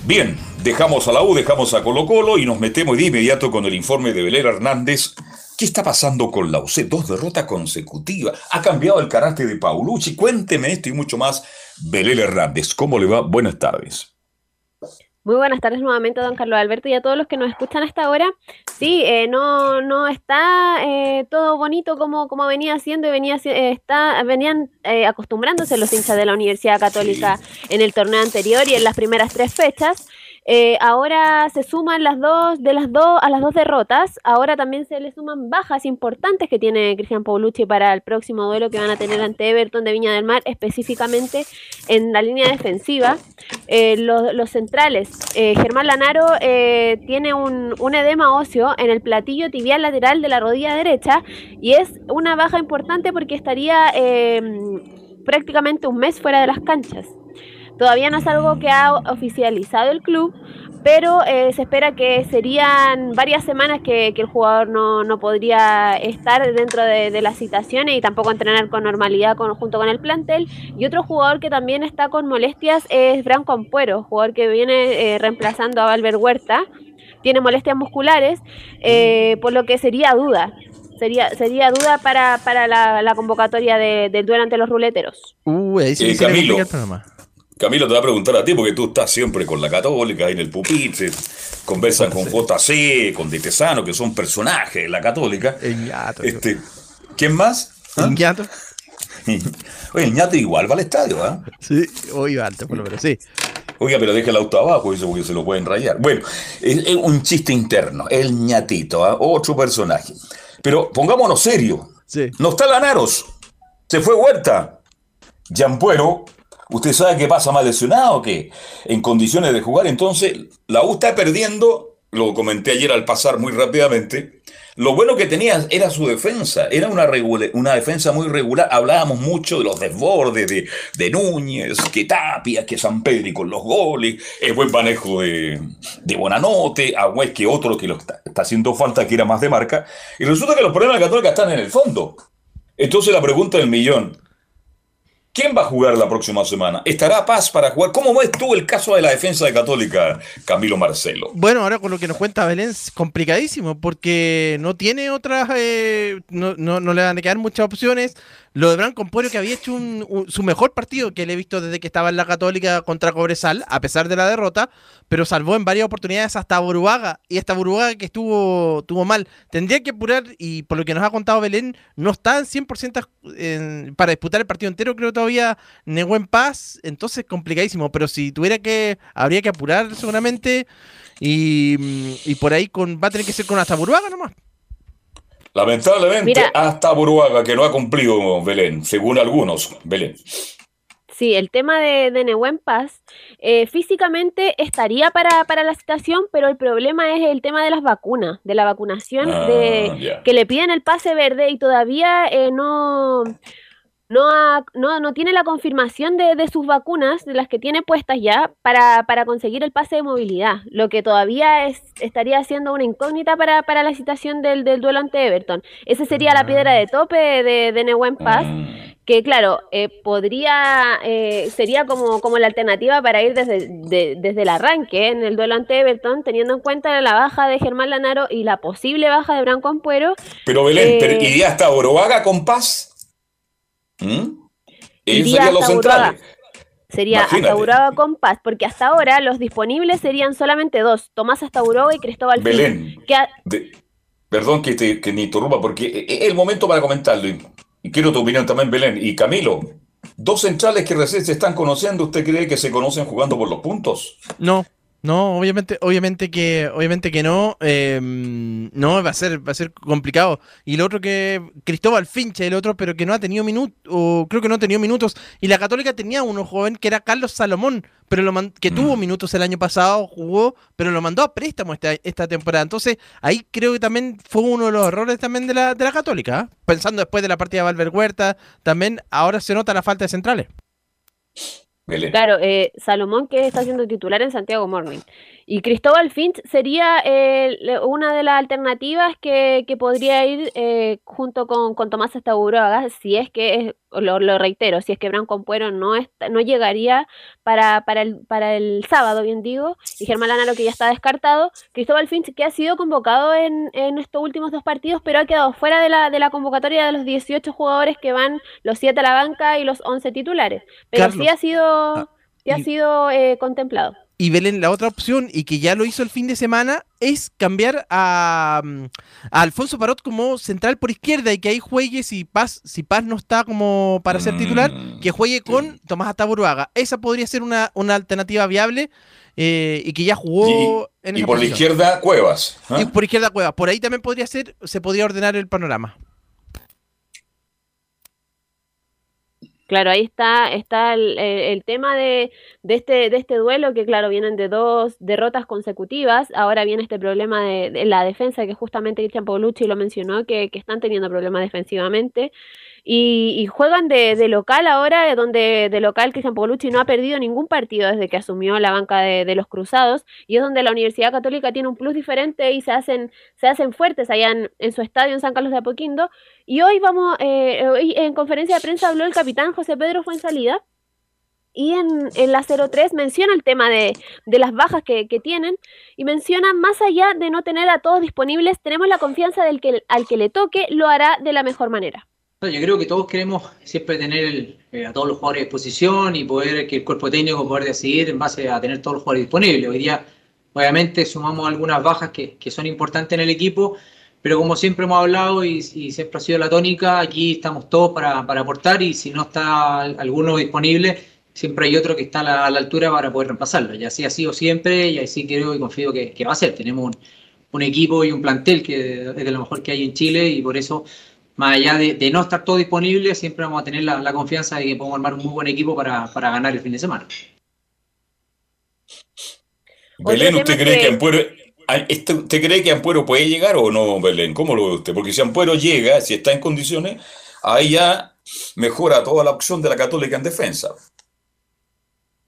Bien, dejamos a la U, dejamos a Colo Colo y nos metemos de inmediato con el informe de Belén Hernández. ¿Qué está pasando con la UC? Dos derrotas consecutivas. ¿Ha cambiado el carácter de Paulucci? Cuénteme esto y mucho más. Belén Hernández, ¿cómo le va? Buenas tardes. Muy buenas tardes nuevamente, don Carlos Alberto, y a todos los que nos escuchan a esta hora. Sí, eh, no, no está eh, todo bonito como, como venía haciendo y venía, eh, está, venían eh, acostumbrándose los hinchas de la Universidad Católica en el torneo anterior y en las primeras tres fechas. Eh, ahora se suman las dos de las dos a las dos derrotas. Ahora también se le suman bajas importantes que tiene Cristian Paulucci para el próximo duelo que van a tener ante Everton de Viña del Mar, específicamente en la línea defensiva. Eh, los, centrales, eh, Germán Lanaro tiene un, un edema óseo en el platillo tibial lateral de la rodilla derecha y es una baja importante porque estaría prácticamente un mes fuera de las canchas. Todavía no es algo que ha oficializado el club, pero eh, se espera que serían varias semanas que, que el jugador no, no, podría estar dentro de, de, las citaciones y tampoco entrenar con normalidad con, junto con el plantel. Y otro jugador que también está con molestias es Branco Ampuero, jugador que viene eh, reemplazando a Valver Huerta. Tiene molestias musculares, eh, por lo que sería duda. Sería, sería duda para, para la, la convocatoria de, del duelo ante los ruleteros. Uh, ahí sí Eh, Camilo. el programa. Camilo te va a preguntar a ti, porque tú estás siempre con la Católica, ahí en el pupitre, conversan con JC, con De Tesano, que son personajes de la Católica. El ñato. Este, ¿Quién más? El ñato. Oye, el ñato igual va al estadio, ¿ah? Sí, hoy alto, por lo menos, sí. Oiga, pero deja el auto abajo, eso porque se lo pueden rayar. Bueno, es, es un chiste interno, el ñatito, ¿ah? otro personaje. Pero pongámonos serio. Sí. No está Lanaros. Se fue Huerta. Yampuero, ¿usted sabe qué pasa más lesionado que en condiciones de jugar? Entonces, la U está perdiendo, lo comenté ayer al pasar muy rápidamente. Lo bueno que tenía era su defensa, era una, una defensa muy regular. Hablábamos mucho de los desbordes de, de Núñez, que Tapia, que San Pedri con los goles, el buen manejo de, de Bonanote, Agüez, que otro que lo está, está haciendo falta, que era más de marca. Y resulta que los problemas de la Católica están en el fondo. Entonces la pregunta del millón, ¿quién va a jugar la próxima semana? ¿Estará Paz para jugar? ¿Cómo ves tú el caso de la defensa de Católica, Camilo Marcelo? Bueno, ahora con lo que nos cuenta Belén es complicadísimo porque no tiene otras, eh, no, le van a quedar muchas opciones. Lo de Branco Emporio que había hecho un- un- su mejor partido que le he visto desde que estaba en la Católica contra Cobresal, a pesar de la derrota, pero salvó en varias oportunidades hasta Buruaga y esta Buruaga que estuvo, estuvo mal. Tendría que apurar y por lo que nos ha contado Belén, no está en 100% en- para disputar el partido entero, creo todavía Nehuen Paz, entonces complicadísimo, pero si tuviera que, habría que apurar seguramente y, mm, y por ahí con, va a tener que ser con hasta Buruaga nomás. Lamentablemente, Mira. hasta Buruaga, que no ha cumplido Belén, según algunos, Belén. Sí, el tema de, de Nehuen Paz, eh, físicamente estaría para, para la citación, pero el problema es el tema de las vacunas, de la vacunación, Ah, de ya. que le piden el pase verde y todavía eh, no, no, ha- no, no tiene la confirmación de, de sus vacunas, de las que tiene puestas ya, para, para conseguir el pase de movilidad, lo que todavía es, estaría siendo una incógnita para, para la citación del, del duelo ante Everton. Esa sería la piedra de tope de, de Nehuen Paz que claro, eh, podría, eh, sería como, como la alternativa para ir desde, de- desde el arranque en el duelo ante Everton, teniendo en cuenta la baja de Germán Lanaro y la posible baja de Branco Ampuero. Pero Belén, Eh, pero ¿iría hasta Buruaga con Paz? ¿Mm? Ellos serían los centrales. Sería Imagínate. con Paz, porque hasta ahora los disponibles serían solamente dos, Tomás hasta Uruguay y Cristóbal Fin, Belén. que a- De- perdón que te que me interrumpa, porque es el momento para comentarlo. Y, y quiero tu opinión también, Belén. Y Camilo, dos centrales que recién se están conociendo, ¿usted cree que se conocen jugando por los puntos? No, no, obviamente, obviamente que, obviamente que no. eh, no, va a ser, va a ser complicado. Y el otro que Cristóbal Fincha, el otro, pero que no ha tenido minutos, o creo que no ha tenido minutos. Y la Católica tenía uno joven que era Carlos Salomón, pero lo man- que tuvo minutos el año pasado, jugó, pero lo mandó a préstamo esta, esta temporada. Entonces, ahí creo que también fue uno de los errores también de la, de la Católica. ¿ah? Pensando después de la partida de Valver Huerta, también ahora se nota la falta de centrales. Claro, eh, Salomón que está siendo titular en Santiago Morning. Y Cristóbal Finch sería eh, una de las alternativas que, que podría ir eh, junto con, con Tomás Estaburoaga, si es que, lo, lo reitero, si es que Branco Ampuero no, está- no llegaría para, para, el, para el sábado, bien digo, y Germán Lanaro que ya está descartado, Cristóbal Finch que ha sido convocado en, en estos últimos dos partidos, pero ha quedado fuera de la, de la convocatoria de los 18 jugadores que van los 7 a la banca y los 11 titulares. Pero Carlos. sí ha sido, sí ha y- sido eh, contemplado. Y Belén, la otra opción, y que ya lo hizo el fin de semana, es cambiar a, mm, a Alfonso Parot como central por izquierda y que ahí juegue si Paz, si Paz no está como para ser titular, que juegue con Tomás Ataburuaga. Esa podría ser una, una alternativa viable eh, y que ya jugó en Y por la izquierda, Cuevas. ¿ah? Y por izquierda Cueva. Por ahí también podría ser, se podría ordenar el panorama. Claro, ahí está, está el, el- el tema de, de este, de este duelo, que claro, vienen de dos derrotas consecutivas. Ahora viene este problema de, de la defensa, que justamente Cristian Paulucci lo mencionó, que, que están teniendo problemas defensivamente. Y, juegan de, de, local ahora, donde de local Cristian Poglucci no ha perdido ningún partido desde que asumió la banca de, los Cruzados, y es donde la Universidad Católica tiene un plus diferente y se hacen, se hacen fuertes allá en, en su estadio en San Carlos de Apoquindo. Y hoy vamos, eh, hoy en conferencia de prensa habló el capitán José Pedro Fuensalida, y en, en, la 03 menciona el tema de, de las bajas que, que, tienen y menciona más allá de no tener a todos disponibles, tenemos la confianza del que al que le toque lo hará de la mejor manera. Yo creo que todos queremos siempre tener eh, a todos los jugadores a disposición y poder que el cuerpo técnico poder decidir en base a tener todos los jugadores disponibles. Hoy día, obviamente, sumamos algunas bajas que, que son importantes en el equipo, pero como siempre hemos hablado y, siempre ha sido la tónica, aquí estamos todos para, para aportar y si no está alguno disponible, siempre hay otro que está a la, altura para poder reemplazarlo. Y así ha sido siempre y así creo y confío que, que va a ser. Tenemos un, un, equipo y un plantel que es de lo mejor que hay en Chile y por eso, más allá de, de no estar todo disponible, siempre vamos a tener la, la, confianza de que podemos armar un muy buen equipo para, para ganar el fin de semana. Belén, ¿usted cree que, que Ampuero, ¿usted cree que Ampuero puede llegar o no, Belén? ¿Cómo lo ve usted? Porque si Ampuero llega, si está en condiciones, ahí ya mejora toda la opción de la Católica en defensa.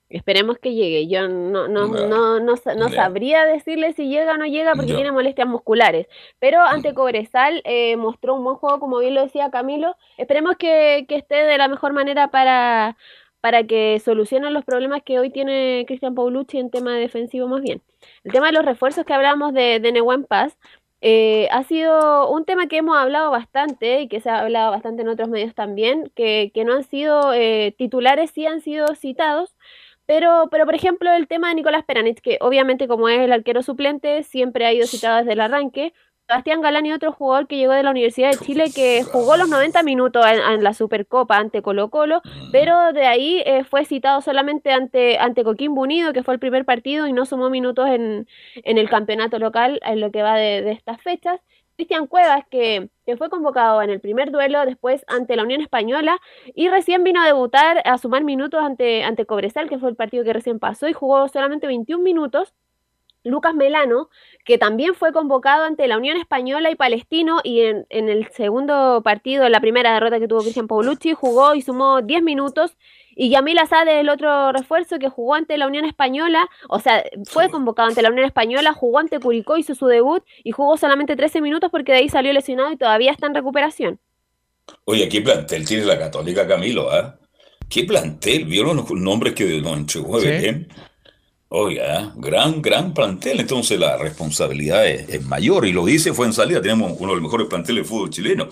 Esperemos que llegue. Yo no, no, no, no, no, no sabría decirle si llega o no llega porque tiene molestias musculares. Pero ante Cobresal eh, mostró un buen juego, como bien lo decía Camilo. Esperemos que, que esté de la mejor manera para, para que solucionen los problemas que hoy tiene Cristian Paulucci en tema defensivo más bien. El tema de los refuerzos que hablamos de, de Nehuen Paz. Eh, ha sido un tema que hemos hablado bastante y que se ha hablado bastante en otros medios también, que, que no han sido eh, titulares, sí han sido citados, pero, pero, por ejemplo, el tema de Nicolás Peranich, que obviamente como es el arquero suplente, siempre ha ido citado desde el arranque. Sebastián Galán y otro jugador que llegó de la Universidad de Chile que jugó los 90 minutos en, en la Supercopa ante Colo Colo, pero de ahí eh, fue citado solamente ante, ante Coquimbo Unido, que fue el primer partido y no sumó minutos en, en el campeonato local en lo que va de, de estas fechas. Cristian Cuevas, que, que, fue convocado en el primer duelo, después ante la Unión Española, y recién vino a debutar, a sumar minutos ante, ante Cobresal, que fue el partido que recién pasó, y jugó solamente 21 minutos. Lucas Melano, que también fue convocado ante la Unión Española y Palestino, y en, en el segundo partido, en la primera derrota que tuvo Cristian Paulucci, jugó y sumó 10 minutos, y Yamil Asade, el otro refuerzo que jugó ante la Unión Española, o sea, fue convocado ante la Unión Española, jugó ante Curicó, hizo su debut y jugó solamente 13 minutos porque de ahí salió lesionado y todavía está en recuperación. Oye, ¿qué plantel tiene la Católica, Camilo? ¿eh? ¿Qué plantel? ¿Vieron los nombres que nos entregó ¿Sí? bien? Oiga, gran, gran plantel. Entonces la responsabilidad es, es, mayor y lo dice fue en salida. Tenemos uno de los mejores planteles de fútbol chileno.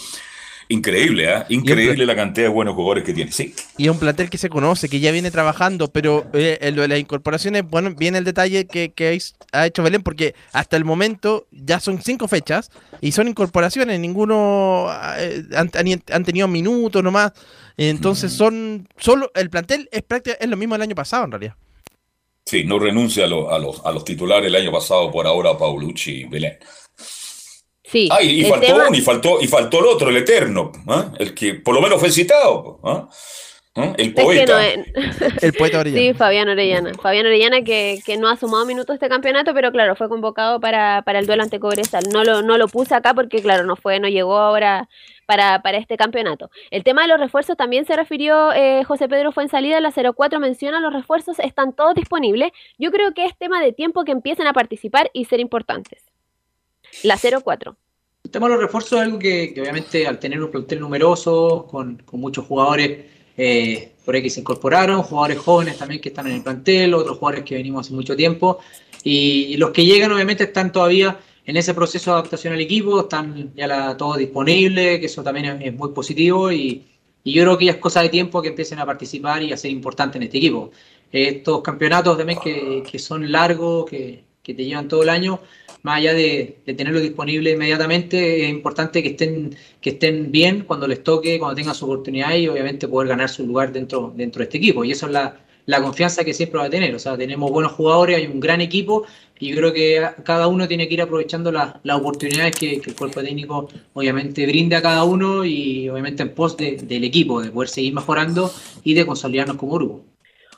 Increíble, ¿eh? Increíble la cantidad de buenos jugadores que tiene, sí. Y es un plantel que se conoce, que ya viene trabajando, pero eh, lo de las incorporaciones, bueno, viene el detalle que, que, ha hecho Belén, porque hasta el momento ya son cinco fechas y son incorporaciones, ninguno eh, han, han, tenido minutos nomás, entonces mm. son, solo, el plantel es prácticamente es lo mismo del año pasado en realidad. Sí, no renuncia a, lo, a, los, a los titulares el año pasado por ahora Paulucci y Belén. Sí, ah, y, y faltó tema... y faltó y faltó el otro, el eterno, ¿eh? el que por lo menos fue citado, ¿eh? ¿Eh? el poeta. Es que no es... el poeta Orellana. Sí, Fabián Orellana. Fabián Orellana que, que, no ha sumado minutos este campeonato, pero claro, fue convocado para, para el duelo ante Cobresal. No lo, no lo puse acá porque claro, no fue, no llegó ahora para, para este campeonato. El tema de los refuerzos también se refirió eh, José Pedro fue en salida, la 04 menciona los refuerzos están todos disponibles. Yo creo que es tema de tiempo que empiecen a participar y ser importantes. La 04. El tema de los refuerzos es algo que, que obviamente al tener un plantel numeroso, con, con muchos jugadores eh, por ahí que se incorporaron, jugadores jóvenes también que están en el plantel, otros jugadores que venimos hace mucho tiempo, y, los que llegan obviamente están todavía en ese proceso de adaptación al equipo, están ya la, todo disponible, que eso también es, es muy positivo, y, y, yo creo que ya es cosa de tiempo que empiecen a participar y a ser importantes en este equipo. Estos campeonatos también que, que son largos, que, que te llevan todo el año, más allá de, tenerlo disponible inmediatamente, es importante que estén, que estén bien cuando les toque, cuando tengan su oportunidad y obviamente poder ganar su lugar dentro, dentro de este equipo. Y eso es la, confianza que siempre va a tener. O sea, tenemos buenos jugadores, hay un gran equipo y yo creo que cada uno tiene que ir aprovechando las la oportunidades que, que, el cuerpo técnico obviamente brinde a cada uno y obviamente en pos de, del equipo, de poder seguir mejorando y de consolidarnos como grupo.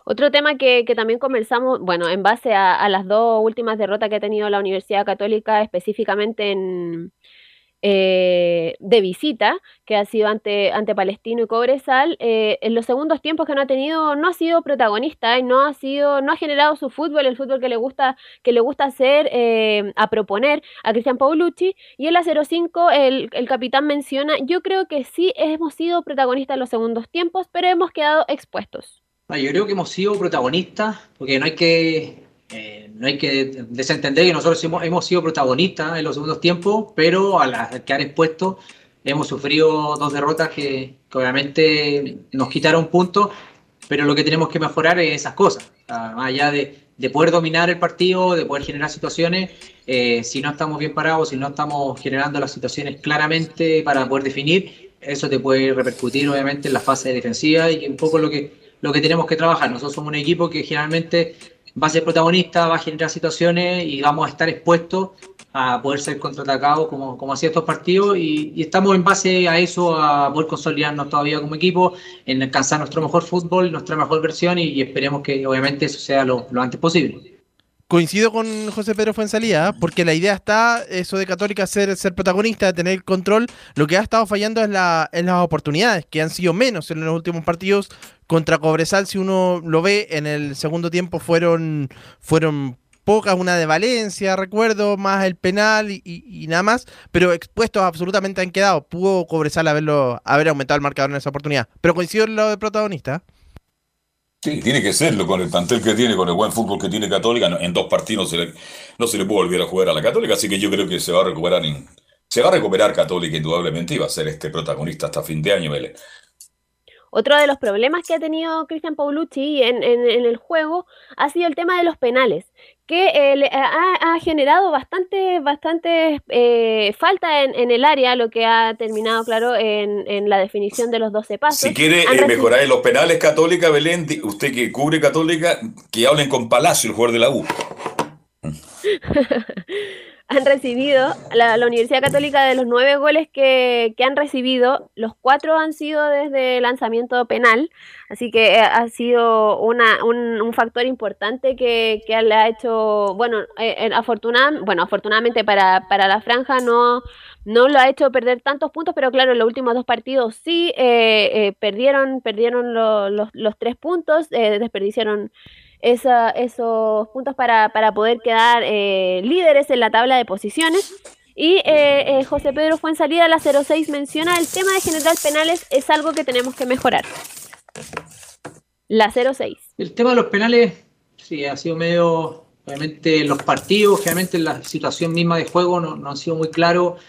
Otro tema que, también conversamos, bueno, en base a, a, las dos últimas derrotas que ha tenido la Universidad Católica, específicamente en, eh, de visita, que ha sido ante, ante Palestino y Cobresal, eh, en los segundos tiempos que no ha tenido, no ha sido protagonista y no ha sido, no ha generado su fútbol, el fútbol que le gusta, que le gusta hacer, eh, a proponer a Cristian Paulucci. Y en la 0-5 el, el capitán menciona, yo creo que sí hemos sido protagonistas en los segundos tiempos, pero hemos quedado expuestos. Yo creo que hemos sido protagonistas, porque no hay que, eh, no hay que desentender que nosotros hemos, hemos sido protagonistas en los segundos tiempos, pero al, al quedar expuestos hemos sufrido dos derrotas que, que obviamente nos quitaron puntos, pero lo que tenemos que mejorar es esas cosas, más allá de, de poder dominar el partido, de poder generar situaciones, eh, si no estamos bien parados, si no estamos generando las situaciones claramente para poder definir, eso te puede repercutir obviamente en la fase defensiva y un poco lo que, lo que tenemos que trabajar. Nosotros somos un equipo que generalmente va a ser protagonista, va a generar situaciones y vamos a estar expuestos a poder ser contraatacados como, como hacía estos partidos y, estamos en base a eso a poder consolidarnos todavía como equipo, en alcanzar nuestro mejor fútbol, nuestra mejor versión y, y esperemos que obviamente eso sea lo, lo antes posible. Coincido con José Pedro Fuensalía, porque la idea está, eso de Católica, ser, ser protagonista, tener el control. Lo que ha estado fallando es, la, es las oportunidades, que han sido menos en los últimos partidos. Contra Cobresal, si uno lo ve, en el segundo tiempo fueron, fueron pocas, una de Valencia, recuerdo, más el penal y, y- y nada más, pero expuestos absolutamente han quedado. Pudo Cobresal haberlo, haber aumentado el marcador en esa oportunidad. Pero coincido en lo de protagonista. Sí, tiene que serlo con el plantel que tiene, con el buen fútbol que tiene Católica. En dos partidos no se le, puede volver a jugar a la Católica, así que yo creo que se va a recuperar en- se va a recuperar Católica indudablemente y va a ser este protagonista hasta fin de año, Belén. Otro de los problemas que ha tenido Cristian Paulucci en el juego ha sido el tema de los penales, que eh, le- ha, ha generado bastante, bastante eh, falta en, en el área, lo que ha terminado, claro, en, en la definición de los 12 pasos. Si quiere eh, mejorar en los penales Católica, Belén, usted que cubre Católica, que hablen con Palacio, el jugador de la U. han recibido, la, Universidad Católica de los nueve goles que, que han recibido, los cuatro han sido desde lanzamiento penal, así que eh, ha sido una, un, un factor importante que, que le ha hecho, bueno, eh, eh, bueno afortunadamente para, para la franja no, no lo ha hecho perder tantos puntos, pero claro, en los últimos dos partidos sí eh, eh, perdieron, perdieron lo- los, los tres puntos, desperdiciaron esa- esos puntos para, para poder quedar eh, líderes en la tabla de posiciones. Y eh, eh, José Pedro Fuensalida, la 06, menciona el tema de generar penales es algo que tenemos que mejorar. La 06. El tema de los penales, sí, ha sido medio, obviamente los partidos, generalmente la situación misma de juego no, no han sido muy claros.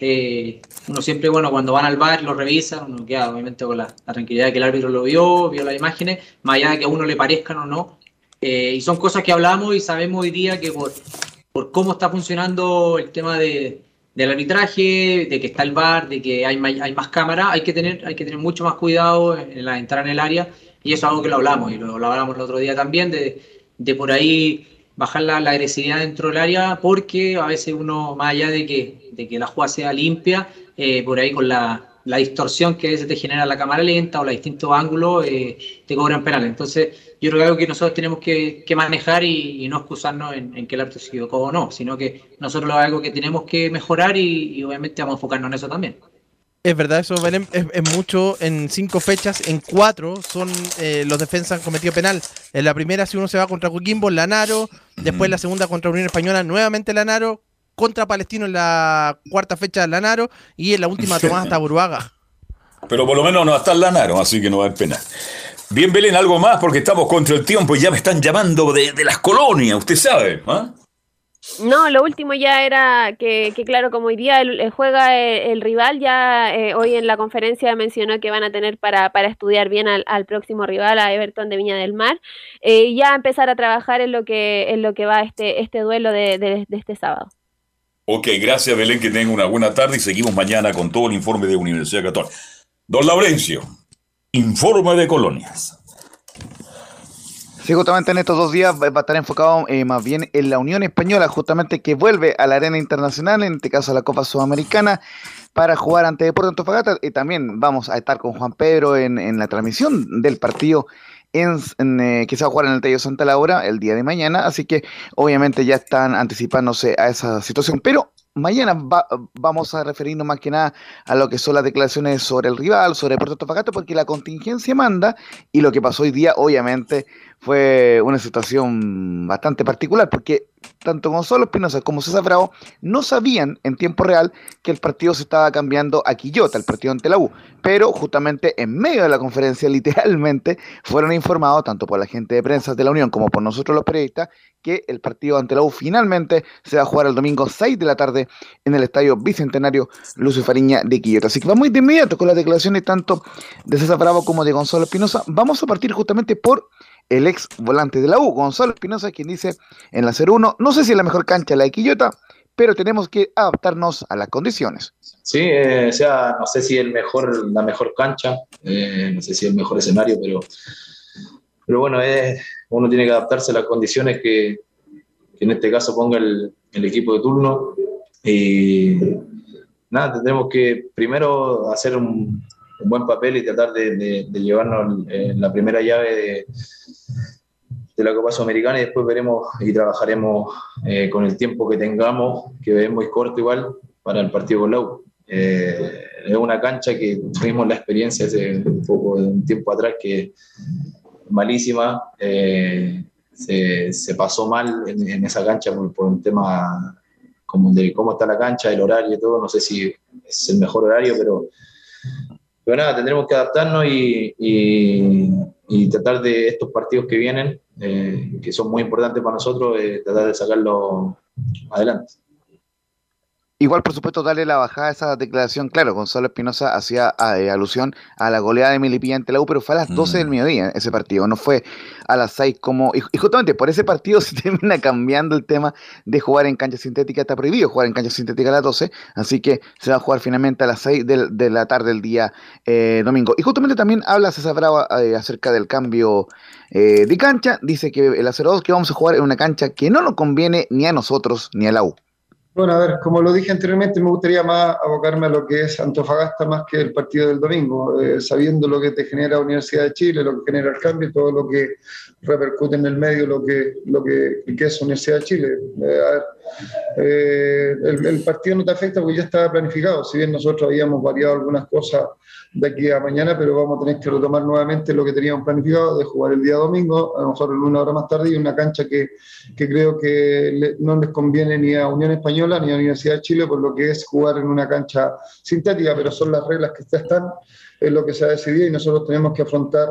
Eh, uno siempre, bueno, cuando van al bar lo revisan, uno queda obviamente con la tranquilidad de que el árbitro lo vio, vio las imágenes, más allá de que a uno le parezcan o no. Eh, y son cosas que hablamos y sabemos hoy día que por, por cómo está funcionando el tema de, del arbitraje, de que está el bar, de que hay, hay más cámaras, hay que tener, hay que tener mucho más cuidado en la entrar en el área. Y eso es algo que lo hablamos y lo, lo hablamos el otro día también de, de por ahí bajar la, la agresividad dentro del área porque a veces uno, más allá de que, de que la jugada sea limpia, eh, por ahí con la, la distorsión que a veces te genera la cámara lenta o los distintos ángulos, eh, te cobran penales. Entonces, yo creo que algo que nosotros tenemos que, que manejar y, y no excusarnos en, en que el árbitro se equivocó o no, sino que nosotros es algo que tenemos que mejorar y, y obviamente vamos a enfocarnos en eso también. Es verdad, eso, Belén, es, es mucho. En cinco fechas, en cuatro, son eh, los defensas han cometido penal. En la primera, si uno se va contra Coquimbo, Lanaro. Después, la segunda contra Unión Española, nuevamente Lanaro. Contra Palestino en la cuarta fecha, Lanaro. Y en la última, Tomás hasta Buruaga. Pero por lo menos no está el Lanaro, así que no va a pena. Bien, Belén, algo más porque estamos contra el tiempo y ya me están llamando de, de las colonias, usted sabe. ¿ah? No, lo último ya era que, que claro, como hoy día el, el juega el, el rival, ya eh, hoy en la conferencia mencionó que van a tener para, para estudiar bien al, al próximo rival, a Everton de Viña del Mar, eh, y ya empezar a trabajar en lo que, en lo que va este, este duelo de, de- de este sábado. Ok, gracias Belén, que tenga una buena tarde y seguimos mañana con todo el informe de Universidad Católica. Don Laurencio, informe de colonias. Sí, justamente en estos dos días va a estar enfocado eh, más bien en la Unión Española, justamente que vuelve a la arena internacional, en este caso a la Copa Sudamericana, para jugar ante Deportes Antofagasta. Y también vamos a estar con Juan Pedro en la transmisión del partido que se va a jugar en el Tello Santa Laura el día de mañana. Así que obviamente ya están anticipándose a esa situación. Pero mañana vamos a referirnos más que nada a lo que son las declaraciones sobre el rival, sobre Puerto Antofagasta, porque la contingencia manda y lo que pasó hoy día, obviamente, fue una situación bastante particular, porque tanto Gonzalo Espinosa como César Bravo no sabían en tiempo real que el partido se estaba cambiando a Quillota, el partido ante la U, pero justamente en medio de la conferencia, literalmente, fueron informados tanto por la gente de prensa de la Unión como por nosotros los periodistas que el partido ante la U finalmente se va a jugar el domingo 6 de la tarde en el estadio Bicentenario Lucio Fariña de Quillota. Así que vamos de inmediato con las declaraciones tanto de César Bravo como de Gonzalo Espinosa. Vamos a partir justamente por el ex volante de la U, Gonzalo Espinosa, quien dice en la 0-1, no sé si es la mejor cancha la de Quillota, pero tenemos que adaptarnos a las condiciones. Sí, eh, o sea, no sé si el mejor, la mejor cancha, eh, no sé si el mejor escenario, pero, pero bueno, uno tiene que adaptarse a las condiciones que, en este caso ponga el, equipo de turno. Y nada, tendremos que primero hacer un, buen papel y tratar de, llevarnos en la primera llave de, de la Copa Sudamericana y después veremos y trabajaremos eh, con el tiempo que tengamos, que es muy corto igual, para el partido con Lau. Eh, es una cancha que tuvimos la experiencia hace un poco de un tiempo atrás que malísima. Eh, se, pasó mal en, esa cancha por, por, un tema como de cómo está la cancha, el horario y todo. No sé si es el mejor horario, pero pero nada, tendremos que adaptarnos y, y, tratar de estos partidos que vienen, eh, que son muy importantes para nosotros, eh, tratar de sacarlo adelante. Igual, por supuesto, darle la bajada a esa declaración. Claro, Gonzalo Espinosa hacía eh, alusión a la goleada de Milipilla ante la U, pero fue a las 12 del mm. mediodía ese partido, no fue a las 6 como... Y, justamente por ese partido se termina cambiando el tema de jugar en cancha sintética. Está prohibido jugar en cancha sintética a las 12, así que se va a jugar finalmente a las 6 de, la tarde del día eh, domingo. Y justamente también habla César Brava eh, acerca del cambio de cancha. Dice que el 0-2 que vamos a jugar en una cancha que no nos conviene ni a nosotros ni a la U. Bueno, a ver, como lo dije anteriormente, me gustaría más abocarme a lo que es Antofagasta más que el partido del domingo, eh, sabiendo lo que te genera Universidad de Chile, lo que genera el cambio, todo lo que repercute en el medio, lo que, lo que, es Universidad de Chile. Eh, eh, el, partido no te afecta porque ya estaba planificado, si bien nosotros habíamos variado algunas cosas de aquí a mañana, pero vamos a tener que retomar nuevamente lo que teníamos planificado de jugar el día domingo, a lo mejor una hora más tarde, y una cancha que, que creo que no les conviene ni a Unión Española ni a Universidad de Chile por lo que es jugar en una cancha sintética, pero son las reglas que están, es lo que se ha decidido y nosotros tenemos que afrontar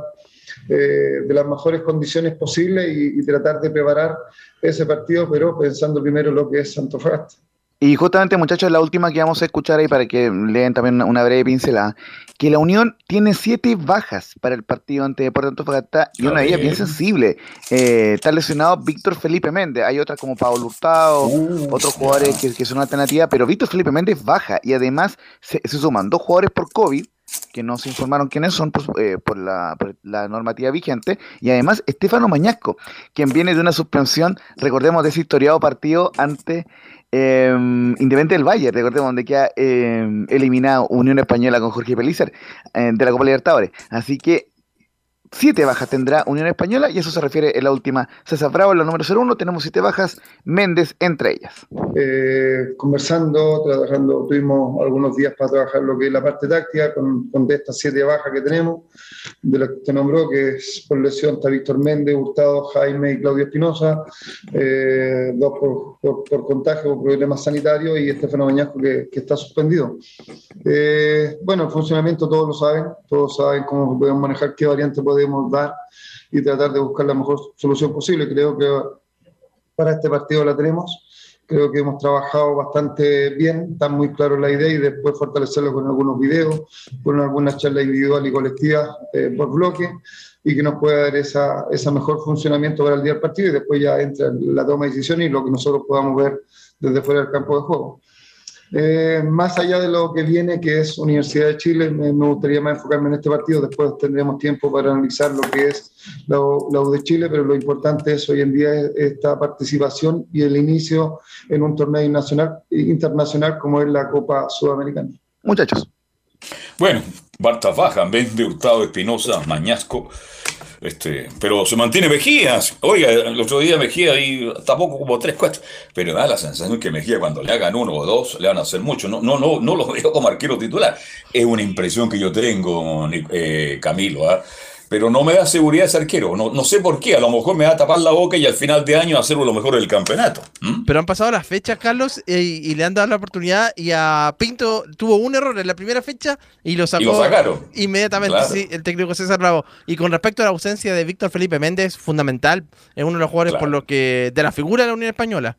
eh, de las mejores condiciones posibles y, y, tratar de preparar ese partido, pero pensando primero lo que es Antofagasta. Y justamente, muchachos, la última que vamos a escuchar ahí para que lean también una breve pincelada, que la Unión tiene siete bajas para el partido ante Deportes Antofagasta y una de ellas bien sensible. Eh, está lesionado Víctor Felipe Méndez, hay otras como Pablo Hurtado, uh, otros jugadores que, que, son alternativas, pero Víctor Felipe Méndez baja y además se, suman dos jugadores por COVID que no se informaron quiénes son pues, eh, por, la, por, la, normativa vigente, y además Estefano Mañasco, quien viene de una suspensión, recordemos, de ese historiado partido ante eh, Independiente del Valle, recordemos, donde queda eh, eliminado Unión Española con Jorge Pelícer eh, de la Copa Libertadores. Así que siete bajas tendrá Unión Española y eso se refiere en la última César Bravo, la número 01, tenemos siete bajas, Méndez entre ellas. Eh, conversando, trabajando, tuvimos algunos días para trabajar lo que es la parte táctica con, con estas siete bajas que tenemos, de las que te nombró, que es por lesión está Víctor Méndez, Hurtado, Jaime y Claudio Espinosa, eh, dos por, por, contagio, por problemas sanitarios y Estefano Bañasco que, que está suspendido. Eh, bueno, el funcionamiento todos lo saben, todos saben cómo podemos manejar, qué variante podemos dar y tratar de buscar la mejor solución posible. Creo que para este partido la tenemos. Creo que hemos trabajado bastante bien, está muy claro la idea y después fortalecerlo con algunos videos, con algunas charlas individuales y colectivas eh, por bloque y que nos pueda dar esa, mejor funcionamiento para el día del partido y después ya entra la toma de decisiones y lo que nosotros podamos ver desde fuera del campo de juego. Eh, más allá de lo que viene, que es Universidad de Chile, me, gustaría más enfocarme en este partido. Después tendremos tiempo para analizar lo que es la, la, U de Chile, pero lo importante es hoy en día esta participación y el inicio en un torneo nacional, internacional como es la Copa Sudamericana. Muchachos. Bueno, Barta Baja, de Hurtado, Espinosa, Mañasco. Este, pero se mantiene Mejías. Oiga, el otro día Mejía ahí tampoco como tres, cuatro. Pero da la sensación que Mejía cuando le hagan uno o dos le van a hacer mucho. No, no, no, no lo veo como arquero titular. Es una impresión que yo tengo, eh, Camilo. ¿ah? Pero no me da seguridad ese arquero. No, no sé por qué. A lo mejor me va a tapar la boca y al final de año hacerlo lo mejor del campeonato. Pero han pasado las fechas, Carlos, eh, y, le han dado la oportunidad. Y a Pinto tuvo un error en la primera fecha y lo sacó. Y lo sacaron. Inmediatamente, sí, el técnico César Bravo. Y con respecto a la ausencia de Víctor Felipe Méndez, fundamental. Es uno de los jugadores por los que. de la figura de la Unión Española.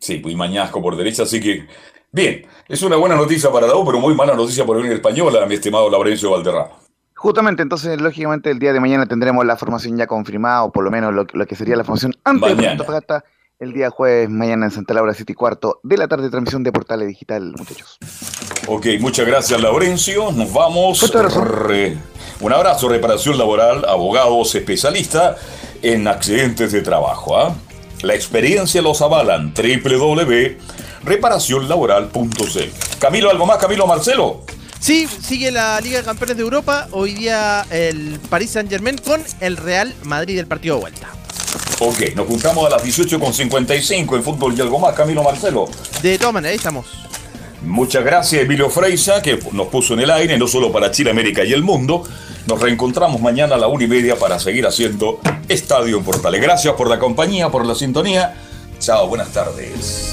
Sí, pues Mañasco por derecha, así que. Bien, es una buena noticia para la U, pero muy mala noticia para la Unión Española, mi estimado Laurencio Valderrama. Justamente, entonces, lógicamente, el día de mañana tendremos la formación ya confirmada, o por lo menos lo, que sería la formación antes de Antofagasta, el día jueves, mañana en Santa Laura, 7 y cuarto de la tarde, transmisión de Portales Digital, muchachos. Ok, muchas gracias, Laurencio. Nos vamos. un abrazo, reparación laboral, abogados especialistas en accidentes de trabajo. ¿ah? La experiencia los avalan. www.reparacionlaboral.cl. Camilo, ¿algo más? Camilo Marcelo. Sí, sigue la Liga de Campeones de Europa. Hoy día el Paris Saint Germain con el Real Madrid del partido de vuelta. Ok, nos juntamos a las 18.55 en fútbol y algo más, Camilo Marcelo. De todas maneras, ahí estamos. Muchas gracias, Emilio Freisa, que nos puso en el aire, no solo para Chile, América y el mundo. Nos reencontramos mañana a la una y media para seguir haciendo Estadio en Portales. Gracias por la compañía, por la sintonía. Chao, buenas tardes.